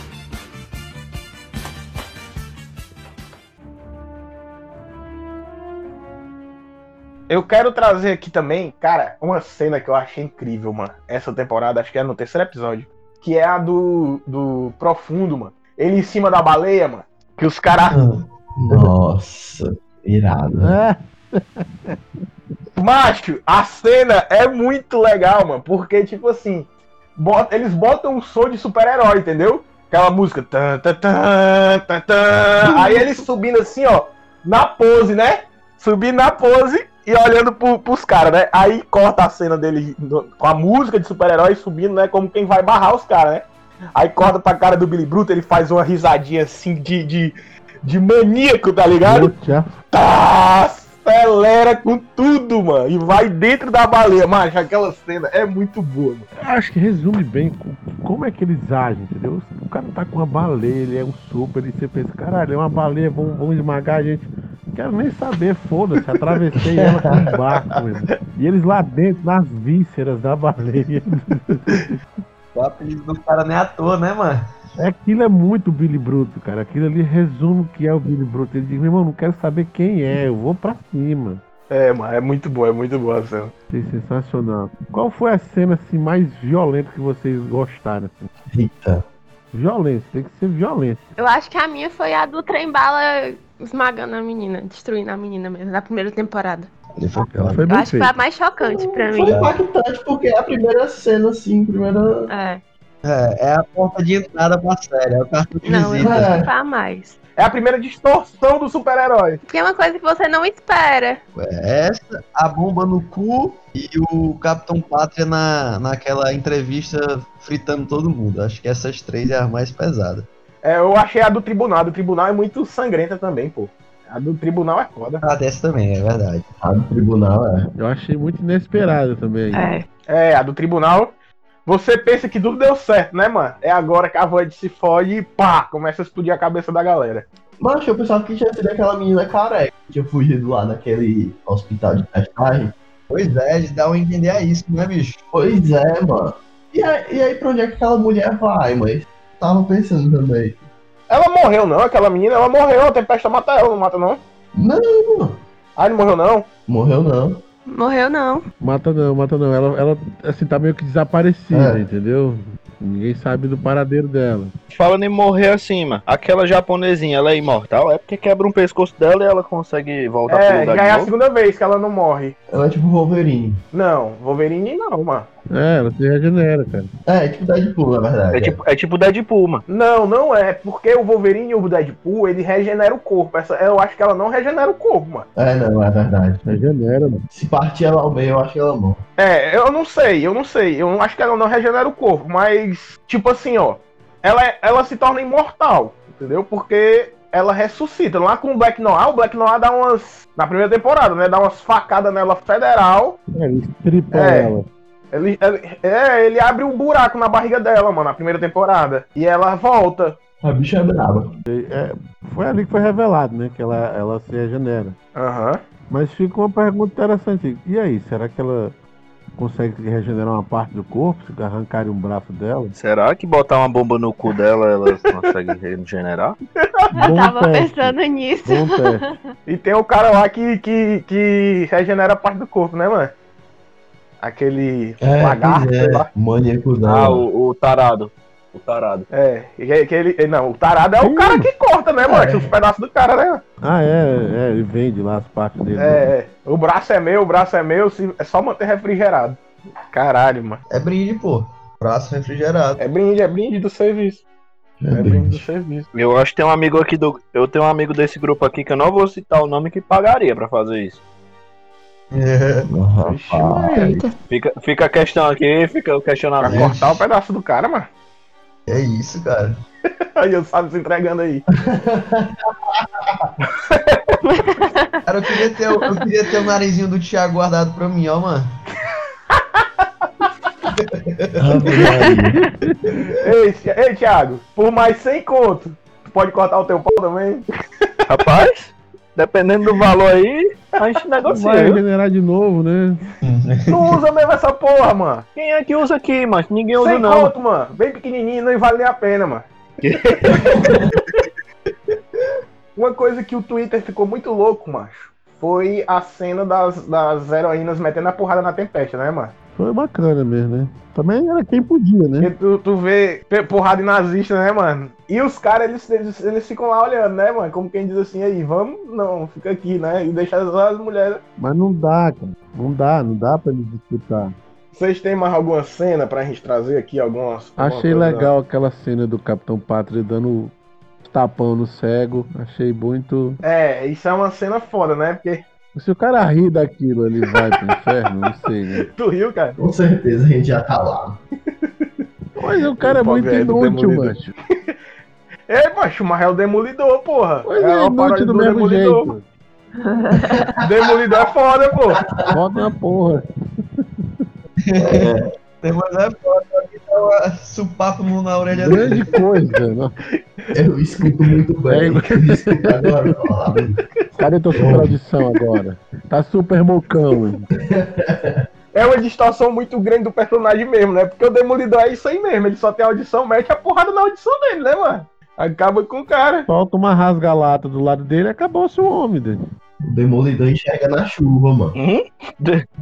Eu quero trazer aqui também, cara, uma cena que eu achei incrível, mano. Essa temporada, acho que é no terceiro episódio. Que é a do, do Profundo, mano. Ele em cima da baleia, mano. Que os caras. Nossa, irado. É. [laughs] Macho, a cena é muito legal, mano. Porque, tipo assim, bota- eles botam um som de super-herói, entendeu? Aquela música. Tan, tan, tan, tan, tan. [laughs] Aí eles subindo assim, ó, na pose, né? Subindo na pose e olhando pro, pros caras, né? Aí corta a cena dele no- com a música de super-herói subindo, né? Como quem vai barrar os caras, né? Aí corta pra cara do Billy Bruto, ele faz uma risadinha assim de, de, de maníaco, tá ligado? Tá, acelera com tudo, mano. E vai dentro da baleia. Macho, aquela cena é muito boa, mano. Acho que resume bem co- como é que eles agem, entendeu? O cara tá com uma baleia, ele é um super, e você pensa, caralho, é uma baleia, vão, vão esmagar a gente. Não quero nem saber, foda-se, atravessei [laughs] ela com um barco, meu. irmão. E eles lá dentro, nas vísceras da baleia. [laughs] O apelido do cara nem à toa, né, mano? Aquilo é muito Billy Bruto, cara. Aquilo ali resume o que é o Billy Bruto. Ele diz, meu irmão, não quero saber quem é, eu vou pra cima. É, mano, é muito boa, é muito boa a cena. Achei sensacional. Qual foi a cena assim, mais violenta que vocês gostaram? Assim? Eita. Violência, tem que ser violência. Eu acho que a minha foi a do trem bala esmagando a menina, destruindo a menina mesmo, na primeira temporada. Ela foi Eu bem acho que foi a mais chocante pra mim. Foi impactante porque é a primeira cena, assim, primeira. É. É, é a porta de entrada pra série, é o cartão de Não, eu visita. acho que foi a mais. É a primeira distorção do super-herói. Porque é uma coisa que você não espera. É Essa, a bomba no cu e o Capitão Pátria na, naquela entrevista fritando todo mundo. Acho que essas três é a mais pesada. É, eu achei a do tribunal. A do tribunal é muito sangrenta também, pô. A do tribunal é foda. A dessa também, é verdade. A do tribunal é. Eu achei muito inesperado também. É. É, a do tribunal. Você pensa que tudo deu certo, né, mano? É agora que a Void se fode e pá, começa a explodir a cabeça da galera. Mas eu pensava que tinha sido aquela menina careca que tinha fugido lá naquele hospital de testagem. Pois é, de dar um entender a isso, né, bicho? Pois é, mano. E aí, e aí pra onde é que aquela mulher vai, mas tava pensando também. Ela morreu não, aquela menina, ela morreu, a tempestade mata ela, não mata não? Não, mano. Ah, não morreu não? Morreu não. Morreu não. Mata não, mata não. Ela, ela assim, tá meio que desaparecida, É. entendeu? Ninguém sabe do paradeiro dela. Falando em morrer assim, mano. Aquela japonesinha, ela é imortal? É porque quebra um pescoço dela e ela consegue voltar pro É, lugar já é a segunda vez que ela não morre. Ela é tipo Wolverine. Não, Wolverine não, mano. É, ela se regenera, cara. É, tipo Deadpool, na verdade. É tipo, é tipo Deadpool, mano. Não, não é, porque o Wolverine e o Deadpool, ele regenera o corpo. Essa, eu acho que ela não regenera o corpo, mano. É, não, é verdade. Regenera, mano. Se partir ela ao meio, eu acho que ela morre. É, eu não sei, eu não sei. Eu não acho que ela não regenera o corpo, mas, tipo assim, ó. Ela, é- ela se torna imortal, entendeu? Porque ela ressuscita. Lá com o Black Noir, o Black Noir dá umas. Na primeira temporada, né? Dá umas facadas nela federal. É, ele estripa É. ela. Ele, ele- é, ele abre um buraco na barriga dela, mano, na primeira temporada. E ela volta. A bicha é braba. É, foi ali que foi revelado, né? Que ela, ela se regenera. Aham. Mas fica uma pergunta interessante. E aí, será que ela consegue regenerar uma parte do corpo? Se arrancarem um braço dela? Será que botar uma bomba no cu dela, ela consegue regenerar? [laughs] Eu tava teste. pensando nisso. E tem o cara lá que, que, que regenera a parte do corpo, né, mano? Aquele É, lagarto, é. lá. Maníaco. Ah, o, o tarado. O tarado. É, que, que ele, não, o tarado é o cara que corta, né, mano? É. Os pedaços do cara, né? Ah, é, é, ele vende lá as partes dele. É, é. o braço é meu, o braço é meu, se- é só manter refrigerado. Caralho, mano. É brinde, pô. Braço refrigerado. É brinde, é brinde do serviço. É É, brinde brinde. do serviço. Eu acho que tem um amigo aqui do. Eu tenho um amigo desse grupo aqui que eu não vou citar o nome que pagaria pra fazer isso. É. Eita. Fica, fica a questão aqui, fica o Pra questionamento. cortar o pedaço do cara, mano. É isso, cara. [laughs] Aí eu sabe se entregando aí. [laughs] Cara, eu queria ter, o- eu queria ter o narizinho do Thiago guardado pra mim, ó, mano. [laughs] Ei, ei, Thiago, por mais 100 conto, tu pode cortar o teu pau também? Rapaz, dependendo do valor aí, a gente Vai negocia. viu? regenerar de novo, né? Não usa mesmo essa porra, mano. Quem é que usa aqui, mas ninguém usa 100 não. conto, mano. Bem pequenininho, não vale nem a pena, mano. [laughs] Uma coisa que o Twitter ficou muito louco, macho, foi a cena das, das heroínas metendo a porrada na tempesta, né, mano? Foi bacana mesmo, né? Também era quem podia, né? Porque tu, tu vê porrada em nazista, né, mano? E os caras, eles, eles, eles ficam lá olhando, né, mano? Como quem diz assim, aí, vamos, não, fica aqui, né? E deixa as, as mulheres. Mas não dá, cara. Não dá, não dá pra eles disputar. Vocês têm mais alguma cena pra gente trazer aqui? Algumas. alguma Achei coisa? legal aquela cena do Capitão Pátria dando tapão no cego. Achei muito. É, isso é uma cena foda, né? Porque Se o cara rir daquilo, ele vai pro inferno, não sei, né? [laughs] tu riu, cara. Com certeza a gente já tá lá. Mas o cara é muito é inútil, Demolidor. mancho. [laughs] É, macho, mas é o Demolidor, porra. Pois é, uma inútil do mesmo jeito. [laughs] Demolidor é foda, pô. Bota uma porra. Tem mais é foda, aqui tá uma supapo no- na orelha dele. Grande coisa. né? Eu escuto muito bem. É, Eu escuto agora. ó. Cadê tua super audição agora? Tá super mocão, hein? É uma distorção muito grande do personagem mesmo, né? Porque o Demolidor é isso aí mesmo. Ele só tem audição, mete a porrada na audição dele, né, mano? Acaba com o cara. Solta uma rasga-lata do lado dele e acabou-se o homem dele. O Demolidor enxerga na chuva, mano. Uhum.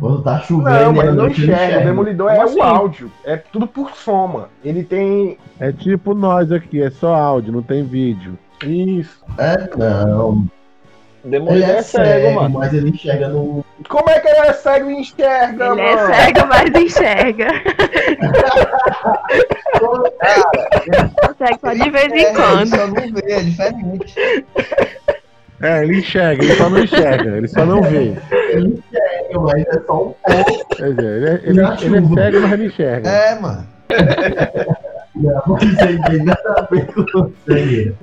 Quando tá chovendo, Não, mas não ele enxerga. O Demolidor é assim? o áudio. É tudo por som, mano. Ele tem. É tipo nós aqui, é só áudio, não tem vídeo. Isso. É, não. Ele Demolidor é é cego, cego, mano. mas ele enxerga no. Como é que ele é cego e enxerga, Ele mano? é cego, mas enxerga. Consegue só de vez em É, ele quando. só não vê, é diferente. É, ele enxerga, ele só não enxerga, ele só não vê. Ele enxerga, mas é só um pouco. Quer dizer, ele é, ele, ele é chuva. cego, mas ele enxerga. É, mano. [laughs] Não, aí tem nada a ver com você.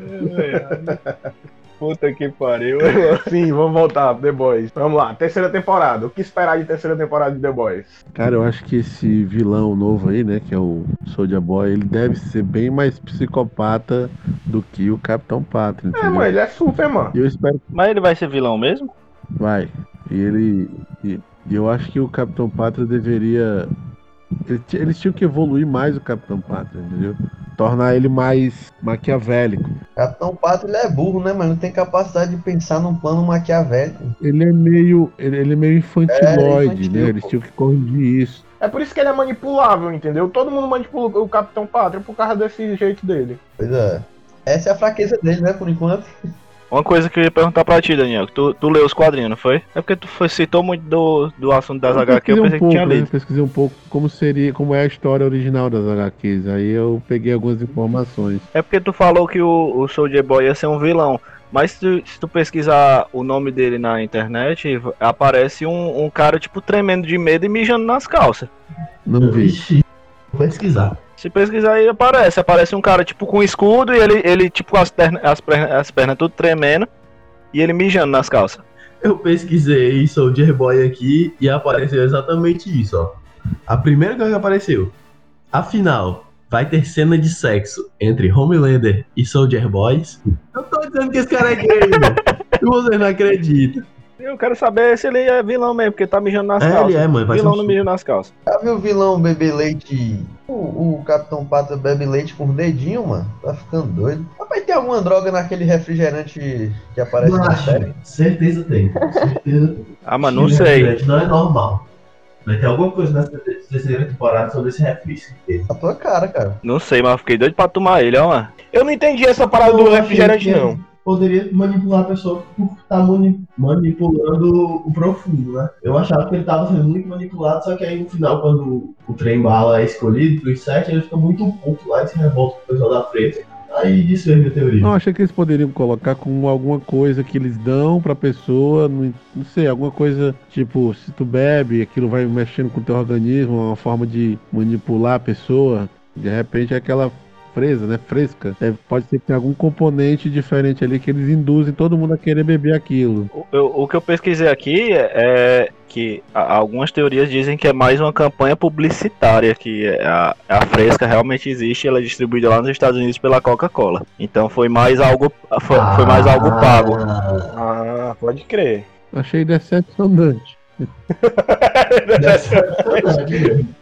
Puta que pariu. [laughs] Sim, vamos voltar, The Boys. Vamos lá, terceira temporada. O que esperar de terceira temporada de The Boys? Cara, eu acho que esse vilão novo aí, né, que é o Soldier Boy, ele deve ser bem mais psicopata do que o Capitão Pátria, É, mano, ele é super, mano. Eu espero Mas ele vai ser vilão mesmo? vai. E ele. E eu acho que o Capitão Pátria deveria. Eles tinham que evoluir mais o Capitão Pátria, entendeu? Tornar ele mais maquiavélico. Capitão Pato ele é burro, né, mano? Não tem capacidade de pensar num plano maquiavélico. Ele é meio. Ele, ele é meio infantiloide, infantil, né? Eles pô. tinham que corrigir isso. É por isso que ele é manipulável, entendeu? Todo mundo manipula o Capitão Pátria por causa desse jeito dele. Pois é. Essa é a fraqueza dele, né, por enquanto. [laughs] Uma coisa que eu ia perguntar pra ti, Daniel, que tu, tu leu os quadrinhos, não foi? É porque tu foi, citou muito do, do assunto das HQ, eu pesquisei pensei um que tinha pouco, né? lido. Pesquisei um pouco como seria, como é a história original das HQs. Aí eu peguei algumas informações. É porque tu falou que o, o Soldier Boy ia ser um vilão. Mas se tu, se tu pesquisar o nome dele na internet, aparece um, um cara, tipo, tremendo de medo e mijando nas calças. Não vi. Vou pesquisar. Se pesquisar aí aparece. Aparece um cara, tipo, com escudo e ele, ele tipo, com as, perna, as, pernas, as pernas tudo tremendo e ele mijando nas calças. Eu pesquisei Soldier Boy aqui e apareceu exatamente isso, ó. A primeira coisa que apareceu. Afinal, vai ter cena de sexo entre Homelander e Soldier Boys? Eu tô dizendo que esse cara é gay, mano. E [laughs] vocês não acreditam. Eu quero saber se ele é vilão mesmo, porque tá mijando nas É, calças. ele é, mano. Vai ser vilão não mija nas calças. Já viu o vilão bebe leite? O, o Capitão Pata bebe leite com o dedinho, mano. Tá ficando doido. Rapaz, tem alguma droga naquele refrigerante que aparece na série? Certeza tem. Certeza tem. Ah, mas não sei. Não é normal. Vai ter alguma coisa nessa terceira temporada sobre esse refrigerante. A tua cara, cara. Não sei, mas eu fiquei doido pra tomar ele, ó, mano. Eu não entendi essa parada do Eu achei refrigerante, que não. Poderia manipular a pessoa por estar mani- manipulando o profundo, né? Eu achava que ele estava sendo muito manipulado, só que aí no final, quando o trem bala é escolhido pro sete, ele fica muito puto lá e se revolta com o pessoal da frente. Aí desfez minha teoria. Não, achei que eles poderiam colocar com alguma coisa que eles dão pra pessoa, não, não sei, alguma coisa tipo, se tu bebe, aquilo vai mexendo com o teu organismo, uma forma de manipular a pessoa. De repente é aquela fresa, né? Fresca. É, pode ser que tenha algum componente diferente ali que eles induzem todo mundo a querer beber aquilo. O, eu- o que eu pesquisei aqui é, é que algumas teorias dizem que é mais uma campanha publicitária, que é a, a fresca realmente existe, ela é distribuída lá nos Estados Unidos pela Coca-Cola. Então foi mais algo foi, foi mais algo pago. Ah, pode crer. Achei decepcionante. [laughs] [laughs]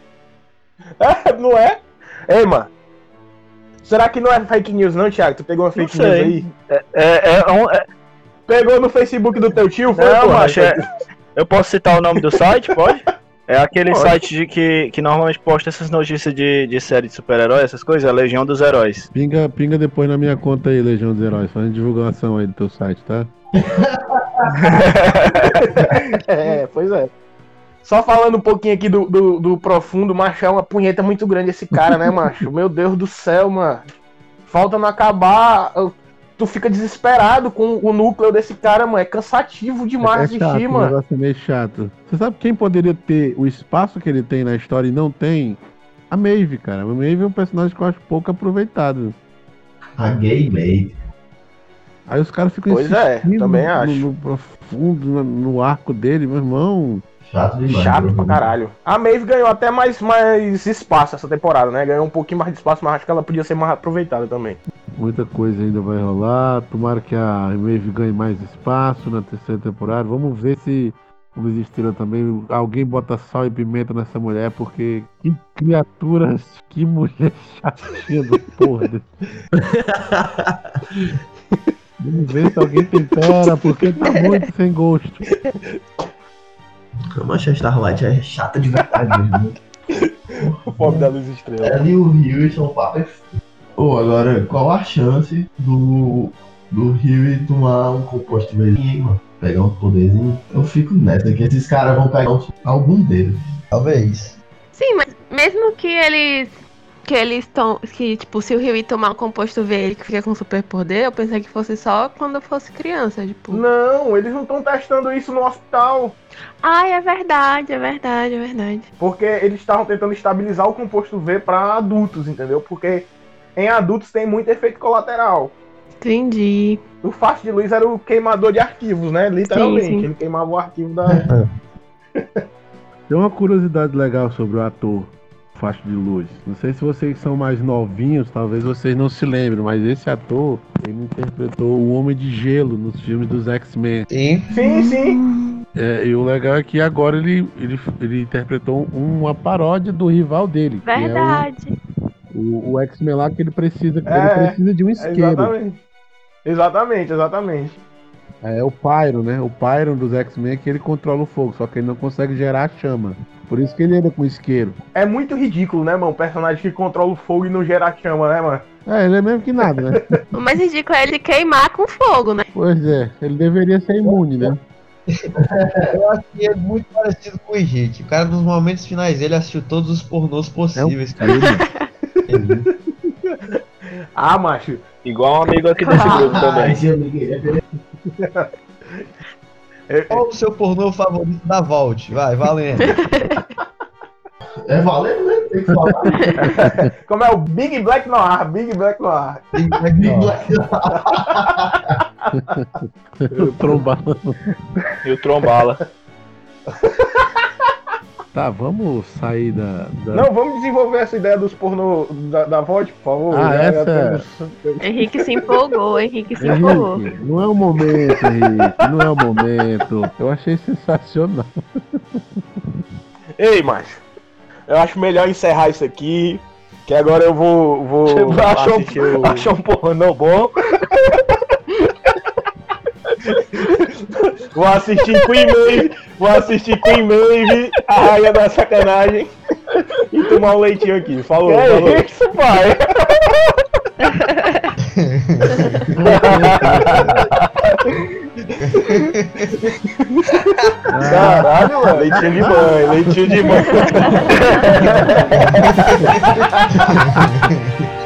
É, não é? Ei, mano. Será que não é fake news, não, Thiago? Tu pegou uma fake news aí? É, é, é um- é- Pegou no Facebook do teu tio? Foi, Não, porra? macho, é- eu posso citar o nome do site, pode? É aquele Pode. site de que, que normalmente posta essas notícias de, de série de super-herói, essas coisas, é Legião dos Heróis. Pinga, pinga depois na minha conta aí, Legião dos Heróis, fazendo divulgação aí do teu site, tá? [laughs] [laughs] É, pois é. Só falando um pouquinho aqui do, do, do profundo, macho, é uma punheta muito grande esse cara, né, [laughs] macho? Meu Deus do céu, mano. Falta não acabar. Tu fica desesperado com o núcleo desse cara, mano. É cansativo demais é assistir, chato, o mano. negócio é meio chato. Você sabe quem poderia ter o espaço que ele tem na história e não tem? A Maeve, cara. A Maeve é um personagem que eu acho pouco aproveitado. A gay maid. Aí os caras ficam Pois é, também no, acho. no profundo, no, no arco dele, meu irmão. Chato demais. Chato pra caralho. A Maeve ganhou até mais, mais espaço essa temporada, né? Ganhou um pouquinho mais de espaço, mas acho que ela podia ser mais aproveitada também. Muita coisa ainda vai rolar. Tomara que a Maeve ganhe mais espaço na terceira temporada. Vamos ver se, como diz Estrela também, alguém bota sal e pimenta nessa mulher, porque que criatura, que mulher chatinha da porra. [laughs] Vamos ver se alguém tempera, porque tá muito sem gosto. A Manchester Starlight é chata de verdade mesmo. [laughs] O pobre da luz estrela. Ela e o Rio são é f- Ô, agora, qual a chance do, do Rio tomar um composto velhinho, mano? Pegar um poderzinho? Eu fico nessa, que esses caras vão pegar uns- algum deles. Talvez. Sim, mas mesmo que eles. Que eles tom, que, tipo, se o Rio tomar um composto V, ele que fica com superpoder, eu pensei que fosse só quando eu fosse criança, tipo. Não, eles não estão testando isso no hospital. Ai, é verdade, é verdade, é verdade. Porque eles estavam tentando estabilizar o composto V pra adultos, entendeu? Porque em adultos tem muito efeito colateral. Entendi. O Fast de Luz era o queimador de arquivos, né? Literalmente. Sim, sim. Ele queimava o arquivo da. Tem uma curiosidade legal sobre o ator Faixa de Luz. Não sei se vocês são mais novinhos, talvez vocês não se lembrem, mas esse ator, ele interpretou o Homem de Gelo nos filmes dos X-Men. Sim. Sim, sim. É, e o legal é que agora ele, ele, ele interpretou uma paródia do rival dele. é o- Verdade. o, o X-Men lá que ele precisa, É, ele precisa de um isqueiro. Exatamente. Exatamente, exatamente. É o Pyro, né? O Pyro dos X-Men é que ele controla o fogo, só que ele não consegue gerar a chama. Por isso que ele anda com isqueiro. É muito ridículo, né, mano? Um personagem que controla o fogo e não gera chama, né, mano? É, ele é mesmo que nada, né? [laughs] O mais ridículo é ele queimar com fogo, né? pois é, ele deveria ser imune, né? [laughs] Eu acho que é muito parecido com o Henrique. O cara, nos momentos finais dele, assistiu todos os pornôs possíveis, cara. [laughs] Ah, macho. Igual um amigo aqui desse grupo também. Qual o seu pornô favorito da Vault? Vai, valendo. É valendo, né? Tem que falar. [laughs] Como é o Big Black Noir? Big Black Noir. Big Black Big Noir. Black. O trombalo. E o Trombala. [laughs] Tá, vamos sair da. da- Não, vamos desenvolver essa ideia dos pornô da, da VOD, por favor. Ah, Já- já essa- temos- Henrique se empolgou, Henrique se empolgou. Henrique, não é o momento, Henrique. Não é o momento. Eu achei sensacional. Ei, macho. Eu acho melhor encerrar isso aqui. Que agora eu vou. vou Você achou, assistir o- [laughs] achou um pornô bom? [laughs] Vou assistir Queen Maeve. Vou assistir Queen Maeve, a raia da sacanagem. E tomar um leitinho aqui. Falou, Que falou. isso, pai? Caralho, mano. Leitinho de banho, leitinho de banho. [laughs]